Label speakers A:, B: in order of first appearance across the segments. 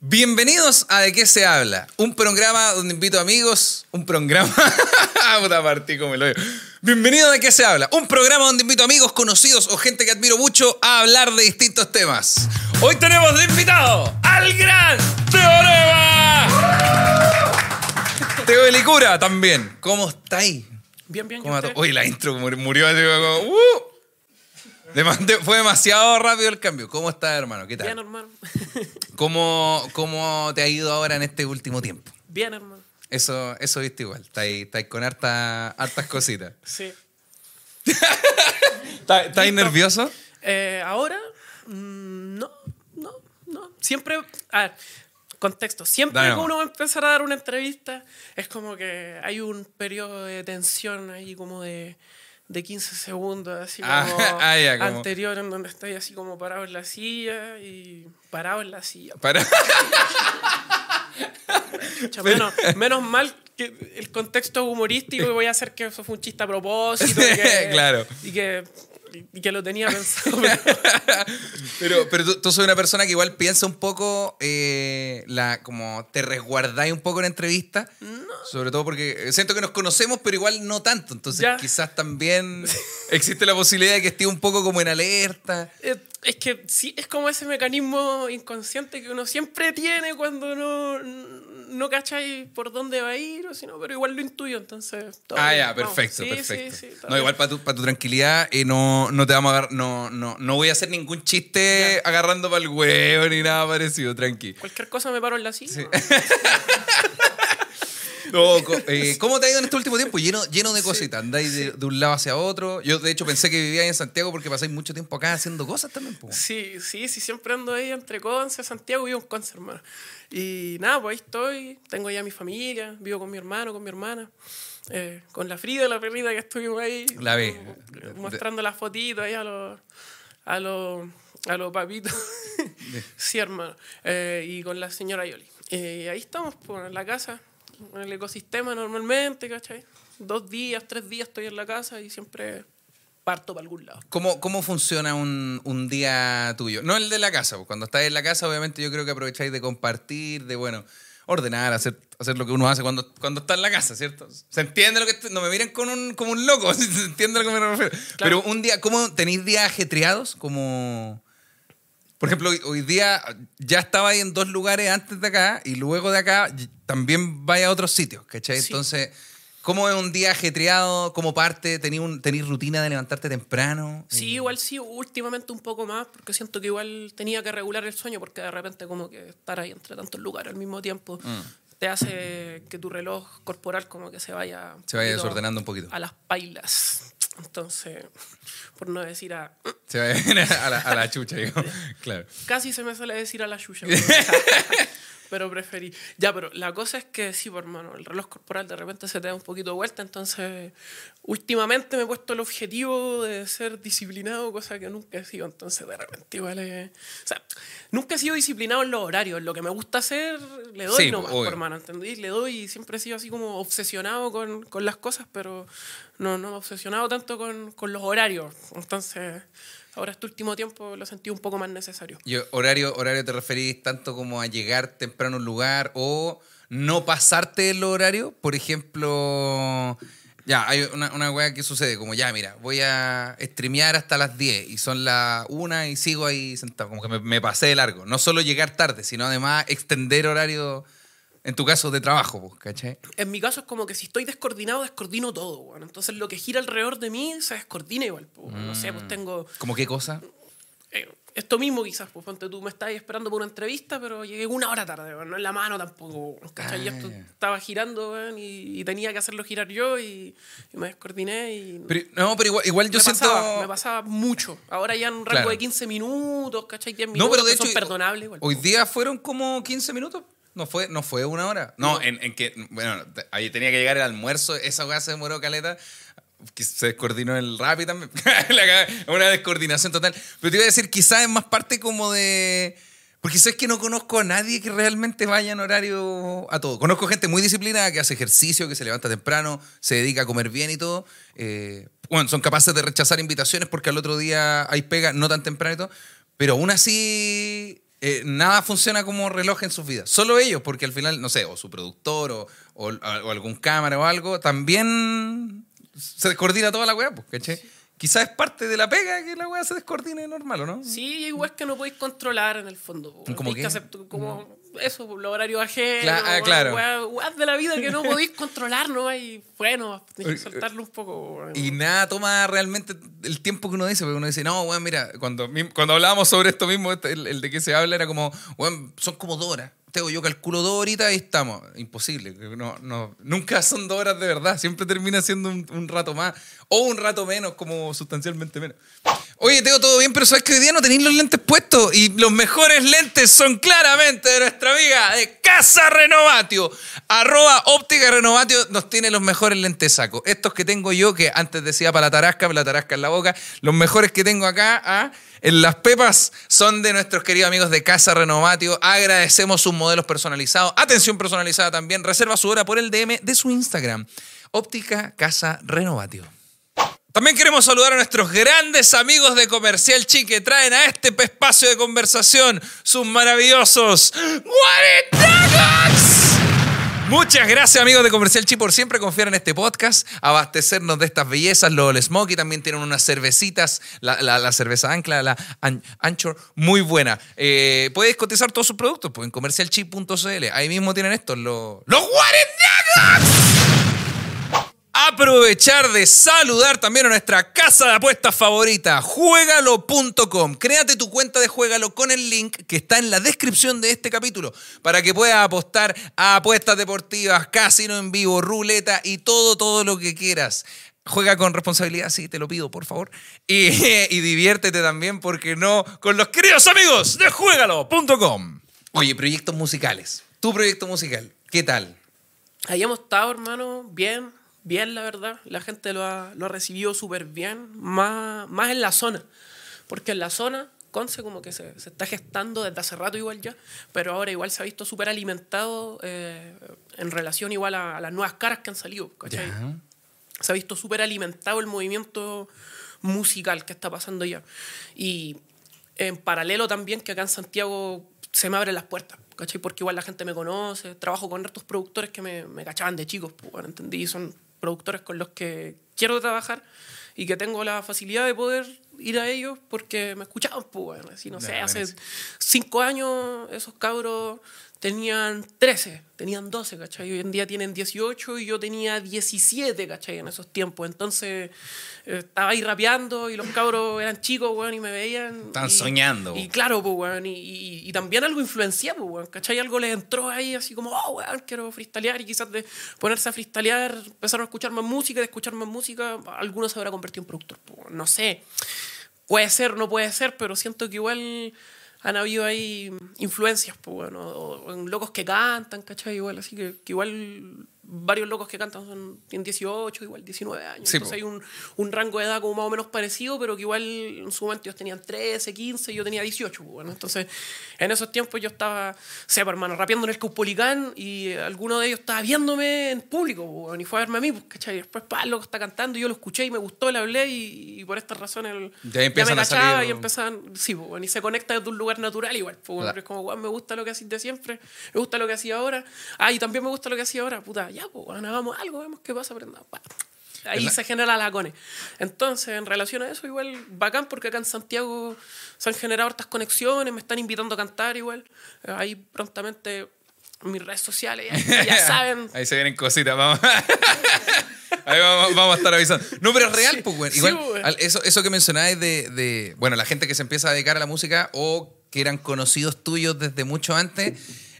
A: Bienvenidos a De qué se habla, un programa donde invito amigos, un programa... Puta partí como digo. Bienvenido a De qué se habla, un programa donde invito amigos, conocidos o gente que admiro mucho a hablar de distintos temas. Hoy tenemos de invitado al gran Teorema. Teo de Licura también. ¿Cómo estáis?
B: Bien, bien. ¿y
A: ¿Cómo? Uy, la intro mur- murió así como... ¡uh! Fue demasiado rápido el cambio. ¿Cómo estás, hermano? ¿Qué tal?
B: Bien, hermano.
A: ¿Cómo, ¿Cómo te ha ido ahora en este último tiempo?
B: Bien, hermano.
A: Eso, eso viste igual. Estáis estáis con harta- hartas cositas.
B: Sí.
A: ¿Estás estáis nervioso?
B: Eh, Ahora, mm, no, no, no. Siempre, a ver, contexto. Siempre
A: Dale
B: que uno va a empezar a dar una entrevista, es como que hay un periodo de tensión ahí como de, de 15 segundos, así como,
A: Ah, ah, ya, como-
B: anterior, en donde estáis así como parado en la silla y parado en la silla.
A: Para...
B: Menos, menos mal que el contexto humorístico y voy a hacer que eso fue un chiste a propósito. y que,
A: Claro.
B: Y que, y que lo tenía pensado. pero-
A: Pero, tú, tú soy una persona que igual piensa un poco, eh, la, como te resguardáis un poco en entrevista. Sobre todo porque siento que nos conocemos, pero igual no tanto. Entonces
B: Ya.
A: quizás también existe la posibilidad de que esté un poco como en alerta.
B: Eh, es que sí, es como ese mecanismo inconsciente que uno siempre tiene cuando no, no cacháis por dónde va a ir, o si no, pero igual lo intuyo, entonces. todo
A: Ah,
B: bien,
A: ya, perfecto,
B: Sí,
A: perfecto.
B: sí, sí,
A: no, igual para tu, pa' tu tranquilidad, eh, no, no te vamos a agarrar, no, no, no voy a hacer ningún chiste agarrando para el huevo ni nada parecido, tranqui.
B: Cualquier cosa me paro en la silla. ¿no?
A: Eh, ¿Cómo te ha ido en este último tiempo? Lleno, lleno de cositas, andáis de, de un lado hacia otro. Yo, de hecho, pensé que vivíais en Santiago porque pasáis mucho tiempo acá haciendo cosas también. po.
B: Sí, sí, sí, siempre ando ahí entre Conce, Santiago y un Conce, hermano. Y nada, pues ahí estoy, tengo ya mi familia, vivo con mi hermano, con mi hermana, eh, con la Frida, la perrita que estuvimos ahí.
A: La vi.
B: eh, Mostrando las fotitos ahí a los, a los, a los papitos. sí, hermano. Eh, y con la señora Yoli. Eh, ahí estamos, pues, en la casa, en el ecosistema normalmente, ¿cachai? Dos días, tres días estoy en la casa y siempre parto para algún lado.
A: ¿Cómo, ¿Cómo funciona un, un día tuyo? No el de la casa. po. Cuando estás en la casa, obviamente yo creo que aprovecháis de compartir, de, bueno, ordenar, hacer, hacer lo que uno hace cuando, cuando está en la casa, ¿cierto? ¿Se entiende lo que estoy- No me miren con un, como un loco, ¿se entiende a lo que me refiero? Pero un día, ¿cómo tenéis días ajetreados? Como... Por ejemplo, hoy, día ya estaba ahí en dos lugares antes de acá y luego de acá también vaya a otros sitios, ¿cachai?
B: Sí.
A: Entonces, ¿cómo es un día ajetreado? ¿Cómo parte? ¿Tenéis un- tenéis rutina de levantarte temprano?
B: Sí, igual sí, últimamente un poco más, porque siento que igual tenía que regular el sueño, porque de repente como que estar ahí entre tantos lugares al mismo tiempo
A: Mm.
B: te hace que tu reloj corporal como que se vaya...
A: Se vaya desordenando un poquito.
B: A las pailas. Entonces, por no decir a...
A: Se va a la, a la chucha, digo. Claro.
B: Casi se me suele decir a la yuya. pero preferí. Ya, pero la cosa es que sí, por hermano, el reloj corporal de repente se te da un poquito de vuelta, entonces últimamente me he puesto el objetivo de ser disciplinado, cosa que nunca he sido, entonces de repente igual es... O sea, nunca he sido disciplinado en los horarios, lo que me gusta hacer le doy
A: Sí,
B: nomás, por hermano, ¿entendí? Le doy y siempre he sido así como obsesionado con, con las cosas, pero no, no me he obsesionado tanto con, con los horarios, entonces... Ahora este último tiempo lo sentí un poco más necesario.
A: Y horario, horario te referís tanto como a llegar temprano a un lugar o no pasarte el horario. Por ejemplo, ya, hay una, una que sucede, como ya, mira, voy a streamear hasta las 10 y son las 1 y sigo ahí sentado, como que me, me pasé de largo. No solo llegar tarde, sino además extender horario, en tu caso, de trabajo, pues, ¿cachai?
B: En mi caso es como que si estoy descoordinado, descoordino todo, weón. Entonces lo que gira alrededor de mí se descoordina igual. po, weón. No sé, pues tengo
A: ¿Cómo qué cosa?
B: eh, esto mismo quizás, pues ponte tú me estás esperando por una entrevista, pero llegué una hora tarde, weón. No en la mano tampoco, ¿cachai? Y esto
A: Ah.
B: estaba girando, weón, y, y tenía que hacerlo girar yo y, y me descoordiné y...
A: Pero- no, pero igual, igual yo
B: me,
A: siento...
B: pasaba, me pasaba mucho. Ahora ya en un rango
A: Claro.
B: de 15 minutos, ¿cachai? 10 minutos,
A: No, pero de hecho,
B: son perdonables igual.
A: hoy día fueron como 15 minutos. No fue, no fue una hora. No, En, en que, bueno, ahí tenía que llegar el almuerzo, esa weá se demoró caleta. que Se descoordinó el rap y también. Una descoordinación total. Pero te iba a decir, quizás es más parte como de. Porque sabes que no conozco a nadie que realmente vaya en horario a todo. Conozco gente muy disciplinada que hace ejercicio, que se levanta temprano, se dedica a comer bien y todo. Eh, bueno, son capaces de rechazar invitaciones porque al otro día hay pega, no tan temprano y todo. Pero aún así eh, nada funciona como reloj en sus vidas. Solo ellos, porque al final, no sé, o su productor o, o- o algún cámara o algo, también se descoordina toda la weá, pues, ¿cachai? Quizás es parte de la pega que la weá se descoordine normal, ¿o no?
B: Sí, igual que no podéis controlar en el fondo.
A: ¿Cómo qué?
B: que como eso, po, los horarios ajenos,
A: Cla- ah, claro.
B: weas- weas de la vida que no podéis controlar, ¿no? Y bueno, tenéis que soltarlo un poco.
A: Y nada toma realmente el tiempo que uno dice, porque uno dice, no, weón, mira, cuando, cuando hablábamos sobre esto mismo, este, el, el de que se habla era como, weón, son como dos horas. Teo, yo calculo dos horitas y estamos. Imposible. No, no, nunca son dos horas de verdad. Siempre termina siendo un, un rato más. O un rato menos, como sustancialmente menos. Oye, Teo, todo bien, pero sabes que hoy día no tenéis los lentes puestos. Y los mejores lentes son claramente de nuestra amiga de Casa Renovatio. Arroba óptica Renovatio nos tiene los mejores lentes saco. Estos que tengo yo, que antes decía para la tarasca, para la tarasca en la boca. Los mejores que tengo acá, ah, en las pepas, son de nuestros queridos amigos de Casa Renovatio. Agradecemos sus modelos personalizados. Atención personalizada también. Reserva su hora por el DM de su Instagram. Óptica Casa Renovatio. También queremos saludar a nuestros grandes amigos de Comercial Chi que traen a este espacio de conversación sus maravillosos 40 Muchas gracias amigos de Comercial Chi por siempre confiar en este podcast, abastecernos de estas bellezas. Los All Smoky también tienen unas cervecitas, la, la- cerveza Ancla, la An- Anchor, muy buena. Eh, puedes cotizar todos sus productos pues, en comercialchi.cl. Ahí mismo tienen estos, los, los 40 Aprovechar de saludar también a nuestra casa de apuestas favorita, juegalo.com. Créate tu cuenta de Juegalo con el link que está en la descripción de este capítulo para que puedas apostar a apuestas deportivas, casino en vivo, ruleta y todo, todo lo que quieras. Juega con responsabilidad, sí, te lo pido, por favor. Y, diviértete también, porque no, con los queridos amigos de juegalo.com. Oye, proyectos musicales. Tu proyecto musical, ¿qué tal?
B: Ahí hemos estado, hermano, bien, bien, la verdad. La gente lo ha, lo ha recibido súper bien, más, más en la zona. Porque en la zona, Conce como que se, se está gestando desde hace rato igual ya, pero ahora igual se ha visto súper alimentado eh, en relación igual a, a las nuevas caras que han salido, ¿cachai? Se ha visto súper alimentado el movimiento musical que está pasando ya. Y en paralelo también que acá en Santiago se me abren las puertas, ¿cachai? Porque igual la gente me conoce, trabajo con estos productores que me, me cachaban de chicos, pues, bueno, entendí, son productores con los que quiero trabajar y que tengo la facilidad de poder ir a ellos porque me escuchaban, pues, bueno, así no
A: Ya,
B: sé, hace cinco años esos cabros tenían 13, tenían 12, ¿cachai? Hoy en día tienen 18 y yo tenía 17, ¿cachai? En esos tiempos. Entonces eh, estaba ahí rapeando y los cabros eran chicos, weón, y me veían.
A: Estaban soñando.
B: Y claro, pues, weón, y, y- y también algo influenciado, pues, weón, ¿cachai? Algo les entró ahí así como, oh, weón, quiero freestylear y quizás de ponerse a freestylear empezaron a escuchar más música, de escuchar más música, algunos se habrá convertido en productor, pues, no sé. Puede ser, no puede ser, pero siento que igual han habido ahí influencias, pues bueno, o, en locos que cantan, ¿cachai? Igual, así que, que igual varios locos que cantan son, tienen 18, igual 19 años.
A: Sí,
B: Entonces
A: po.
B: hay un, un rango de edad como más o menos parecido, pero que igual en su momento ellos tenían 13, 15, yo tenía 18, pues bueno. Entonces en esos tiempos yo estaba, sepa, hermano, rapeando en el Caupolicán y alguno de ellos estaba viéndome en público, pues, bueno, y fue a verme a mí, pues. Y después, pa, el loco está cantando y yo lo escuché y me gustó, le hablé y, y por estas razones el-
A: Ya empiezan
B: me
A: a
B: cachaba
A: salir-
B: y empezaban, sí, pues, bueno, y se conecta desde un lugar natural igual. Pues,
A: Claro.
B: es como, me gusta lo que hacís de siempre, me gusta lo que hacía ahora. Ah, y también me gusta lo que hacía ahora. Puta, ya, pues, bueno, hagamos algo, vemos qué pasa, aprendamos. Ahí
A: ¿Verdad?
B: se genera la cone. Entonces, en relación a eso, igual bacán, porque acá en Santiago se han generado hartas conexiones, me están invitando a cantar igual. Eh, Ahí prontamente en mis redes sociales, ya, ya saben.
A: Ahí se vienen cositas, vamos. Ahí vamos, vamos a estar avisando. No, pero es real,
B: Sí,
A: pues, güey.
B: sí,
A: Igual,
B: güey.
A: eso, eso que mencionáis de, de, bueno, la gente que se empieza a dedicar a la música o que eran conocidos tuyos desde mucho antes,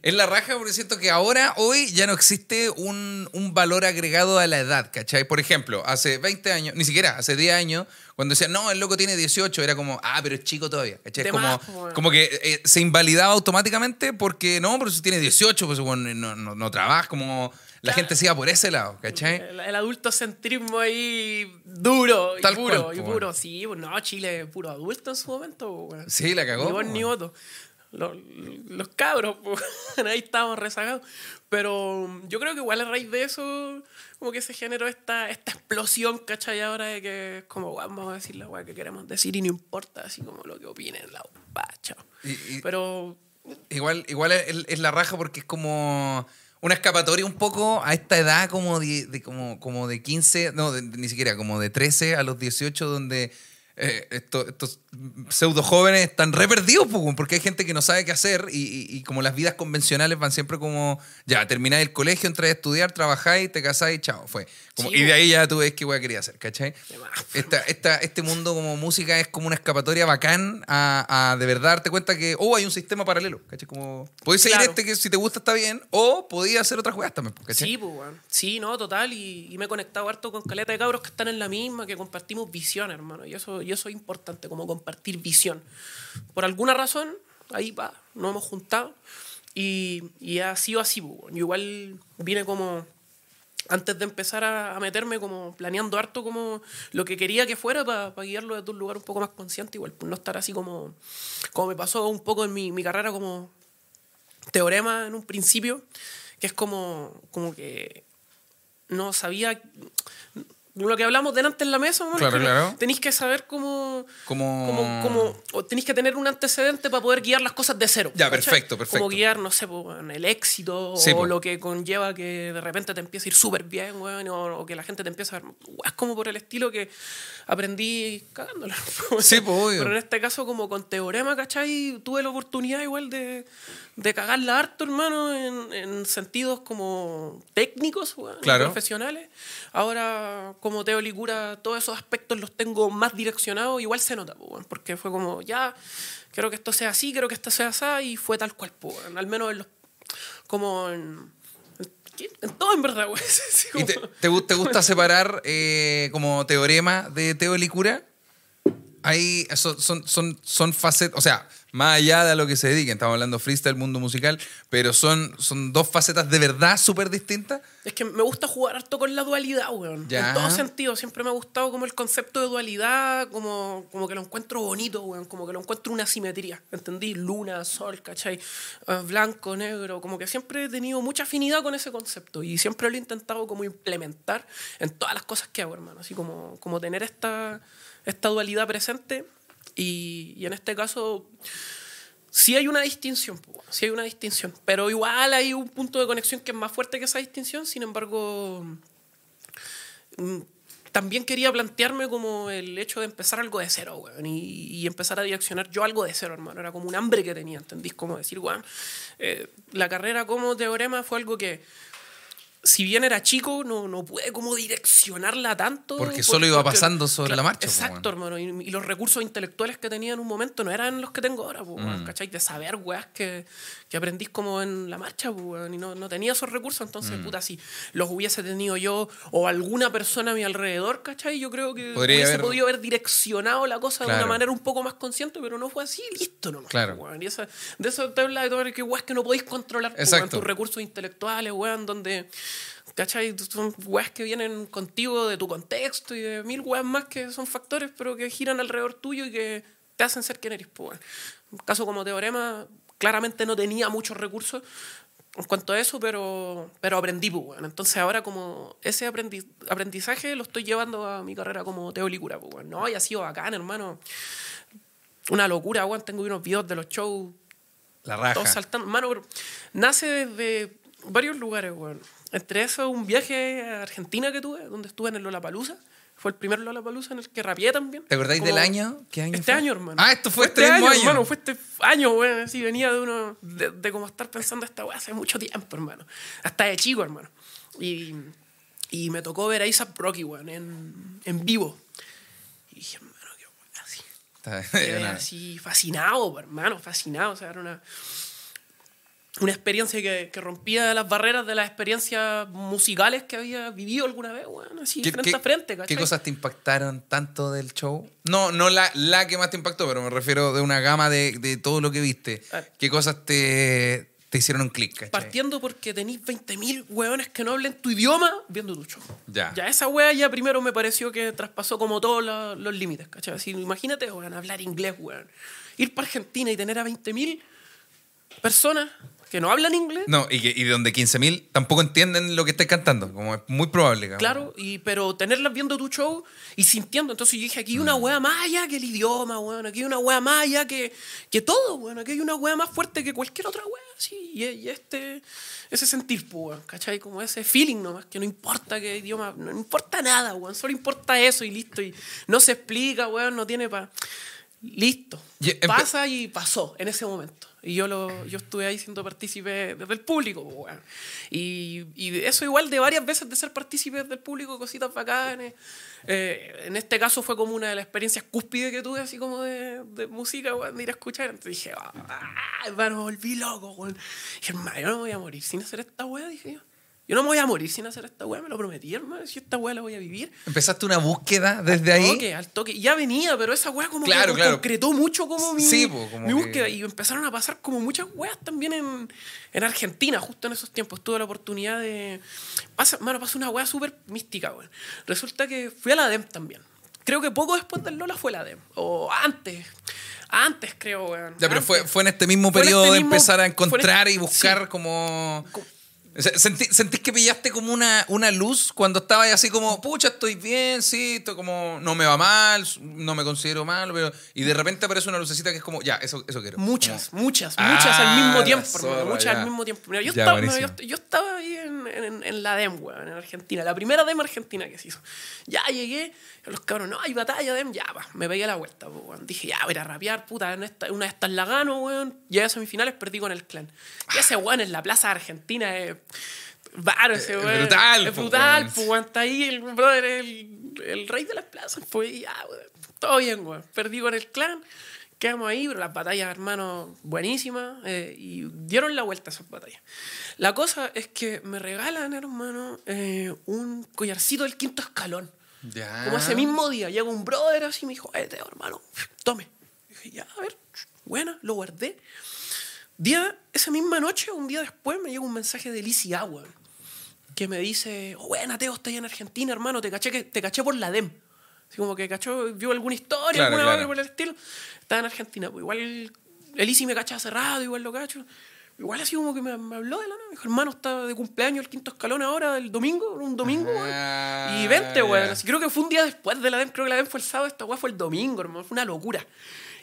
A: es la raja porque siento que ahora, hoy, ya no existe un, un valor agregado a la edad, ¿cachai? Por ejemplo, hace 20 años, ni siquiera, hace 10 años, cuando decían, no, el loco tiene 18, era como, ah, pero es chico todavía, ¿cachai? Es como,
B: pues,
A: como que eh, se invalidaba automáticamente porque, no, pero si tiene 18, pues bueno, no, no, no trabajas, como la
B: Claro.
A: gente se iba por ese lado, ¿cachai?
B: El, el adultocentrismo ahí duro y
A: Tal
B: puro,
A: cual,
B: y
A: po,
B: puro. Sí, pues no, Chile puro adulto en su momento. po, weón.
A: Sí, la cagó,
B: Ni
A: po,
B: ni voto. Los, los cabros, po, ahí estábamos rezagados. Pero yo creo que igual a raíz de eso, como que se generó esta, esta explosión, ¿cachai? Ahora de que es como, "Weón, vamos a decir la weá que queremos decir y no importa, así como lo que opinen la weá, chao.
A: Y- y-
B: Pero
A: igual, igual es, es la raja porque es como una escapatoria un poco a esta edad como de, de como, como de 15, no, de- ni siquiera, como de 13 a los 18, donde eh, esto- estos pseudo jóvenes están re perdidos, po, porque hay gente que no sabe qué hacer y, y- y como las vidas convencionales van siempre como, ya, termináis el colegio, entráis a estudiar, trabajáis, te casáis, chao, fue. Como,
B: Sí,
A: y de ahí ya tú ves qué weá quería hacer, ¿cachai? Esta, esta, este mundo como música es como una escapatoria bacán a, a de verdad darte cuenta que, oh, hay un sistema paralelo, ¿cachai? Como, podéis seguir
B: Claro.
A: este que si te gusta está bien, o podías hacer otras weas también, ¿cachai?
B: Sí, pues. Sí, no, total. Y, y me he conectado harto con caleta de cabros que están en la misma, que compartimos visión, hermano. Y eso, y eso es importante, como compartir visión. Por alguna razón, ahí va, nos hemos juntado. Y, y ha sido así, pues. Yo igual vine como. Antes de empezar a, a meterme, como planeando harto como lo que quería que fuera para guiarlo desde un lugar un poco más consciente, igual, pues no estar así como, como me pasó un poco en mi, mi carrera como teorema en un principio, que es como, como que no sabía lo que hablamos delante en la mesa, ¿no?
A: Claro,
B: tenéis que saber cómo,
A: Como...
B: como, como- o tenéis que tener un antecedente para poder guiar las cosas de cero.
A: Ya,
B: ¿cachai?
A: perfecto, perfecto.
B: Como guiar, no sé, po, el éxito
A: Sí,
B: o
A: po.
B: lo que conlleva que de repente te empiece a ir súper bien, weón, o, o que la gente te empieza a ver. Es como por el estilo que aprendí cagándola.
A: Sí, po, obvio.
B: Pero en este caso, como con teorema, ¿cachai? Tuve la oportunidad igual de, de cagarla harto, hermano, en, en sentidos como técnicos, weón,
A: Claro.
B: profesionales. Ahora, como Teo Licura, todos esos aspectos los tengo más direccionados, igual se nota, po, porque fue como, ya, quiero que esto sea así, quiero que esto sea así, y fue tal cual, po, al menos en los, como en, en, en todo, en verdad, güey. Sí,
A: ¿Y te, gusta separar eh, como teorema de teolicura? Hay, son, son, son, son facetas, o sea, más allá de lo que se dediquen, estamos hablando freestyle, mundo musical, pero son, son dos facetas de verdad súper distintas.
B: Es que me gusta jugar harto con la dualidad, weón.
A: Ya.
B: En todo sentido. Siempre me ha gustado como el concepto de dualidad, como, como que lo encuentro bonito, weón. Como que lo encuentro una simetría. ¿Entendí? Luna, sol, ¿cachai? Eh, blanco, negro. Como que siempre he tenido mucha afinidad con ese concepto. Y siempre lo he intentado como implementar en todas las cosas que hago, hermano. Así como, como tener esta, esta dualidad presente. Y, en este caso, sí hay una distinción, sí hay una distinción, pero igual hay un punto de conexión que es más fuerte que esa distinción, sin embargo, mm, también quería plantearme como el hecho de empezar algo de cero, weón, y, y empezar a direccionar yo algo de cero, hermano, era como un hambre que tenía, ¿entendís? Como decir, weón, eh, la carrera como teorema fue algo que... Si bien era chico, no, no pude como direccionarla tanto.
A: Porque solo iba pasando sobre la marcha, po,
B: Exacto, hermano. Y, y los recursos intelectuales que tenía en un momento no eran los que tengo ahora, po,
A: Mm.
B: weón, ¿cachai? De saber, weas, que, que aprendís como en la marcha, po, weón, y no, no tenía esos recursos.
A: Mm.
B: Entonces, puta, si los hubiese tenido yo o alguna persona a mi alrededor, ¿cachai? Yo creo que
A: Podría
B: hubiese
A: haber-
B: podido haber direccionado la cosa de una manera un poco más consciente, pero no fue así, listo nomás.
A: Claro.
B: po, weón. Y esa, de eso te habla de todo que weas que no podéis controlar, po,
A: Exacto.
B: tus recursos intelectuales, weón, donde. ¿Cachai? Son weas que vienen contigo de tu contexto y de mil weas más que son factores, pero que giran alrededor tuyo y que te hacen ser quien eres. Pues, weón. Un caso como Teorema, claramente no tenía muchos recursos en cuanto a eso, pero, pero aprendí. Pues, weón. Entonces ahora como ese aprendi- aprendizaje lo estoy llevando a mi carrera como teolicura. Pues, weón. No, y ha sido bacán, hermano. Una locura, weón. Tengo unos videos de los shows
A: La raja.
B: todos saltando. Mano, pero nace desde varios lugares, weón. Entre eso, un viaje a Argentina que tuve, donde estuve en el Lollapalooza. Fue el primer Lollapalooza en el que rapeé también.
A: ¿Te acordáis del año? ¿Qué año
B: Este
A: fue?
B: año, hermano.
A: Ah, esto fue, este, mismo año.
B: hermano. Fue este año, weón. Así venía de uno, de, de como estar pensando esta weá hace mucho tiempo, hermano. Hasta de chico, hermano. Y, y me tocó ver a Isaac Rocky, weón, en, en vivo. Y dije, hermano, qué weá, así. Así fascinado, hermano, fascinado. O sea, era una, una experiencia que, que rompía las barreras de las experiencias musicales que había vivido alguna vez, weón, así
A: ¿Qué,
B: frente
A: qué-
B: a frente, ¿cachai?
A: qué cosas te impactaron tanto del show? No, no la, la que más te impactó, pero me refiero de una gama de, de todo lo que viste.
B: Ah.
A: ¿Qué cosas te, te hicieron un clic?
B: Partiendo porque tenéis 20.000 weones que no hablen tu idioma viendo tu show.
A: Ya.
B: Ya esa wea ya primero me pareció que traspasó como todos la- los límites, ¿cachai? Así, imagínate, weón, hablar inglés, weón. Ir para Argentina y tener a 20.000 personas que no hablan inglés.
A: No, y, que, y donde 15.000 tampoco entienden lo que estás cantando, como es muy probable.
B: Claro, y, pero tenerlas viendo tu show y sintiendo. Entonces yo dije, aquí hay una
A: Mm.
B: wea más allá que el idioma, weón. Aquí hay una wea más allá que, que todo, weón. Aquí hay una wea más fuerte que cualquier otra wea, sí. Y, y este, ese sentir, pues, weón. ¿Cachai? Como ese feeling nomás, que no importa qué idioma, no importa nada, weón. Solo importa eso y listo. Y no se explica, weón, no tiene para... Listo.
A: Y
B: Pasa y pasó en ese momento. Y yo, lo, yo estuve ahí siendo partícipe desde el público. Y, y eso igual de varias veces de ser partícipe desde el público, cositas bacanes. Eh, en este caso fue como una de las experiencias cúspides que tuve, así como de, música, weón, de ir a escuchar. Entonces dije, ah, hermano, volví loco, weón. Dije, hermano, yo no me voy a morir sin hacer esta weá, dije yo. Yo no me voy a morir sin hacer esta weá, me lo prometí, hermano. Si esta weá la voy a vivir.
A: Empezaste una búsqueda desde ahí.
B: Toque, al toque. Ya venía, pero esa weá como
A: Claro,
B: que
A: claro.
B: concretó mucho como mi,
A: Sí, po, como
B: mi
A: que-
B: búsqueda. Y empezaron a pasar como muchas weas también en, en Argentina, justo en esos tiempos. Tuve la oportunidad de... Pasa, mano, pasa una wea súper mística, weón. Resulta que fui a la DEM también. Creo que poco después del Lola fue la DEM. O antes. Antes, creo, weón.
A: Ya, pero fue, fue en este mismo
B: Fue en
A: periodo
B: este
A: de
B: mismo-
A: empezar a
B: en
A: encontrar
B: este-
A: y buscar
B: sí.
A: como... Sentí- ¿Sentís que pillaste como una, una luz cuando estabas así como, pucha, estoy bien, sí, estoy como, no me va mal, no me considero mal, pero... Y de repente aparece una lucecita que es como, ya, eso, eso quiero.
B: Muchas,
A: Como-
B: muchas,
A: Ah,
B: muchas al mismo
A: la
B: tiempo,
A: zorra,
B: muchas
A: ya.
B: al mismo tiempo. Mira, yo,
A: Ya,
B: estaba, yo, yo estaba ahí en, en- en la DEM, weón, en Argentina, la primera DEM argentina que se hizo. Ya llegué, los cabros, no, hay batalla DEM, ya, va, me pegué la vuelta, weón. Dije, ya, voy a rapear, puta, en esta, una de estas la gano, weón. Llegué a semifinales, perdí con el clan. Y ese weón en la plaza argentina es... Varo ese
A: Es
B: weón.
A: brutal,
B: Es brutal, pues, weón. Está ahí el brother, el, el rey de las plazas. Pues ya, weón. Todo bien, weón. Perdí con el clan. Quedamos ahí, pero las batallas, hermano, buenísimas. eh, y dieron la vuelta a esas batallas. La cosa es que me regalan, hermano, eh, un collarcito del quinto escalón.
A: Ya.
B: Como ese mismo día, llega un brother así y me dijo, eh, hermano, tome. Dije, ya, a ver, buena, lo guardé. Día, esa misma noche, un día después, me llega un mensaje de Lizzy Agua que me dice, oh, buena, Teo, estoy en Argentina, hermano, te caché, que, te caché por la DEM. Así como que cachó, vio alguna historia,
A: Claro,
B: alguna
A: claro.
B: por el estilo. Estaba en Argentina, pues igual el Lizzy me cacha cerrado, igual lo cacho. Igual así como que me, me habló de la nada. Me dijo, hermano, está de cumpleaños el quinto escalón ahora, el domingo, un domingo, weón.
A: Ah,
B: Y vente, weón.
A: ya.
B: Así, creo que fue un día después de la DEM, creo que la DEM fue el sábado, esta weá fue el domingo, hermano. Fue una locura.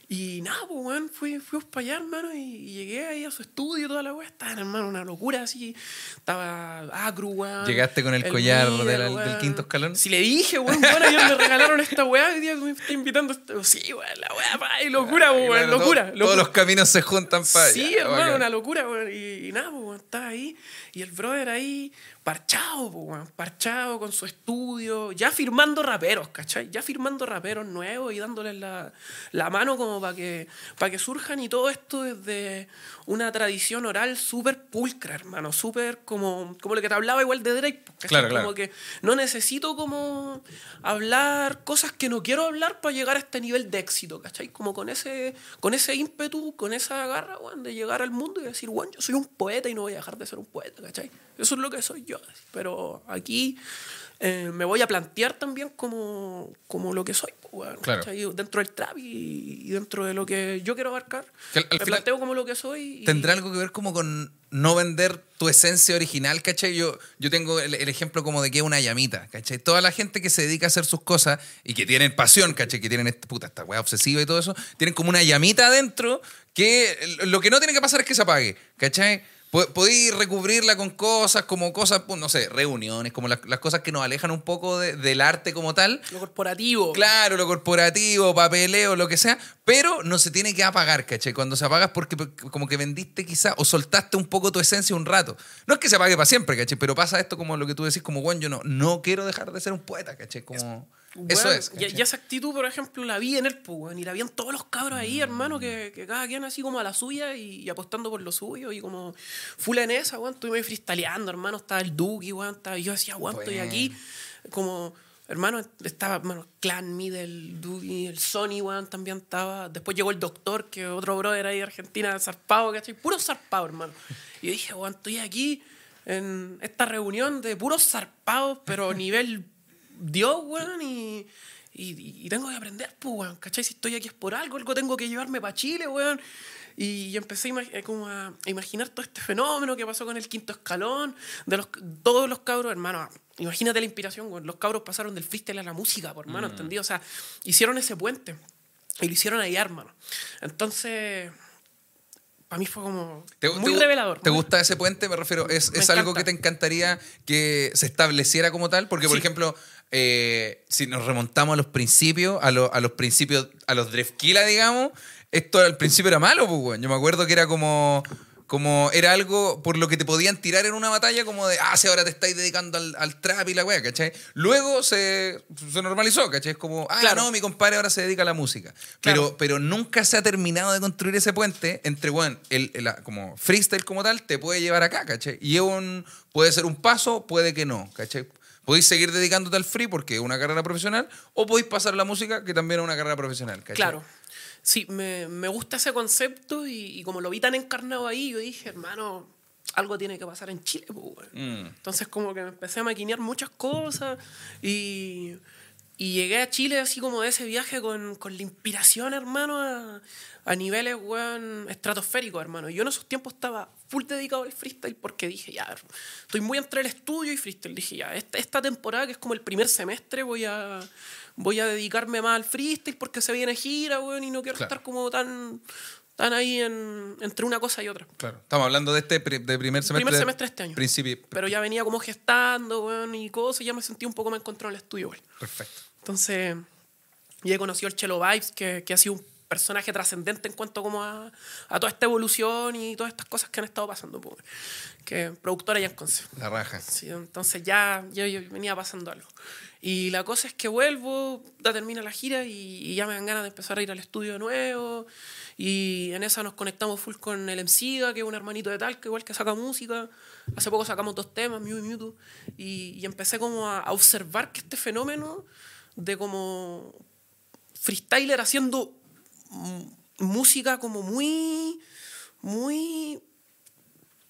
B: Y nada, pues, weón, fui, fuimos para allá, hermano, y, y llegué ahí a su estudio, toda la weá. Estaba, hermano, una locura así. Estaba Acru, weón.
A: ¿Llegaste con el collar de la- del quinto escalón?
B: Sí, le dije, weón, bueno, ellos me regalaron esta weá, hoy día me está invitando. Sí, weón, la weá, pa, y locura,
A: Ah,
B: weón,
A: claro, todo-
B: locura,
A: Todos los caminos se juntan para
B: Sí, hermano, una locura, weón. Y, y nada, pues, weón, estaba ahí. Y el brother ahí, parchado. Parchado con su estudio, ya firmando raperos, ¿cachai? Ya firmando raperos nuevos y dándoles la, la mano como para que, para que surjan. Y todo esto desde una tradición oral súper pulcra, hermano. Súper como, como lo que te hablaba igual de Drake, ¿cachai?
A: Claro,
B: Como que no necesito como hablar cosas que no quiero hablar para llegar a este nivel de éxito, ¿cachai? Como con ese, con ese ímpetu, con esa garra, weón, de llegar al mundo y decir, weón, yo soy un poeta y no voy a dejar de ser un poeta, ¿cachai? Eso es lo que soy yo. Pero aquí eh, me voy a plantear también como, como lo que soy, pues,
A: Claro.
B: ¿cachai? Dentro del trap y, y dentro de lo que yo quiero abarcar.
A: Que al- al
B: me
A: final-
B: planteo como lo que soy. y-
A: ¿Tendrá algo que ver como con no vender tu esencia original, cachai? Yo, yo tengo el, el ejemplo como de que es una llamita, cachai? Toda la gente que se dedica a hacer sus cosas y que tienen pasión, cachai? Que tienen esta, puta, esta weá obsesiva y todo eso, tienen como una llamita adentro que lo que no tiene que pasar es que se apague, cachai? Po- Podéis recubrirla con cosas como cosas, pues, no sé, reuniones, como las, las cosas que nos alejan un poco de- del arte como tal,
B: Lo corporativo.
A: Claro, lo corporativo, papeleo, lo que sea, pero no se tiene que apagar, ¿cachai? Cuando se apaga es porque porque como que vendiste quizá o soltaste un poco tu esencia un rato. No es que se apague para siempre, ¿cachai? Pero pasa esto como lo que tú decís, como, bueno, yo no, no quiero dejar de ser un poeta, ¿cachai? Como, eso
B: Weón,
A: es.
B: Y,
A: ¿cachai?
B: y esa actitud, por ejemplo, la vi en él, pues, y la vi en todos los cabros ahí, hermano, que, que cada quien así como a la suya y, y apostando por lo suyo y como full en esa, weón, estuvimos freestyleando, hermano, estaba el Duki, weón, estaba, yo decía, weón, estoy
A: Bueno.
B: aquí, como, hermano, estaba, hermano, Clan, Mide, el Duki, el Sony, weón, también estaba, después llegó el Doctor, que otro brother ahí de Argentina, zarpado, ¿cachai? Puro zarpado, hermano. Y yo dije, weón, estoy aquí en esta reunión de puros zarpados, pero nivel Dios, weón, y, y, y tengo que aprender, pues, weón, ¿cachai? Si estoy aquí es por algo, algo tengo que llevarme para Chile, weón. y empecé a, eh, como a a imaginar todo este fenómeno que pasó con el quinto escalón, de los, todos los cabros, hermano. Imagínate la inspiración, weón. los cabros pasaron del freestyle a la música, por
A: Mm.
B: hermano, ¿entendí? O sea, hicieron ese puente y lo hicieron ahí, hermano. Entonces, para mí fue como
A: ¿Te-
B: muy
A: te-
B: revelador.
A: ¿Te gusta ese puente? Me refiero, ¿es,
B: Me
A: es algo que te encantaría que se estableciera como tal? Porque, por
B: Sí.
A: ejemplo, eh, si nos remontamos a los principios, a, lo- a los principios, a los Drefkila, digamos, esto al principio era malo, pues, weón. Yo me acuerdo que era como. Como era algo por lo que te podían tirar en una batalla, como de, ah, si ahora te estáis dedicando al, al trap y la wea, ¿cachai? Luego se, se normalizó, ¿cachai? Es como, ah,
B: Claro.
A: no, mi compadre ahora se dedica a la música. Pero,
B: Claro.
A: pero nunca se ha terminado de construir ese puente entre, bueno, el, el- como freestyle como tal te puede llevar acá, ¿cachai? Y es un, puede ser un paso, puede que no, ¿cachai? Podéis seguir dedicándote al free porque es una carrera profesional o podéis pasar a la música que también es una carrera profesional, ¿cachai?
B: Claro. Sí, me, me gusta ese concepto y, y como lo vi tan encarnado ahí, yo dije, hermano, algo tiene que pasar en Chile, pues.
A: Mm.
B: Entonces como que me empecé a maquinear muchas cosas y, y llegué a Chile así como de ese viaje con, con la inspiración, hermano, a, a niveles, weón, estratosféricos, hermano. Yo en esos tiempos estaba full dedicado al freestyle porque dije, ya, estoy muy entre el estudio y freestyle. Dije, ya, esta, esta temporada que es como el primer semestre voy a, voy a dedicarme más al freestyle porque se viene gira, weón, y no quiero
A: Claro.
B: estar como tan, tan ahí en, entre una cosa y otra.
A: Claro. Estamos hablando de este pri- de primer semestre.
B: Primer semestre este año.
A: Principio.
B: Pero ya venía como gestando, weón, y cosas, ya me sentí un poco más encontrado en el estudio, weón.
A: Perfecto.
B: Entonces, ya he conocido al Chelo Vibes, que, que ha sido un personaje trascendente en cuanto como a, a toda esta evolución y todas estas cosas que han estado pasando, pues, que productora ya en.
A: La raja.
B: Sí, entonces ya, ya, ya venía pasando algo. Y la cosa es que vuelvo, termina la gira y, ya me dan ganas de empezar a ir al estudio de nuevo. Y en esa nos conectamos full con el MCGA, que es un hermanito de tal, que igual que saca música. Hace poco sacamos dos temas, Mew y Mewtwo. Y, empecé como a, a observar que este fenómeno de como freestyler haciendo música como muy, muy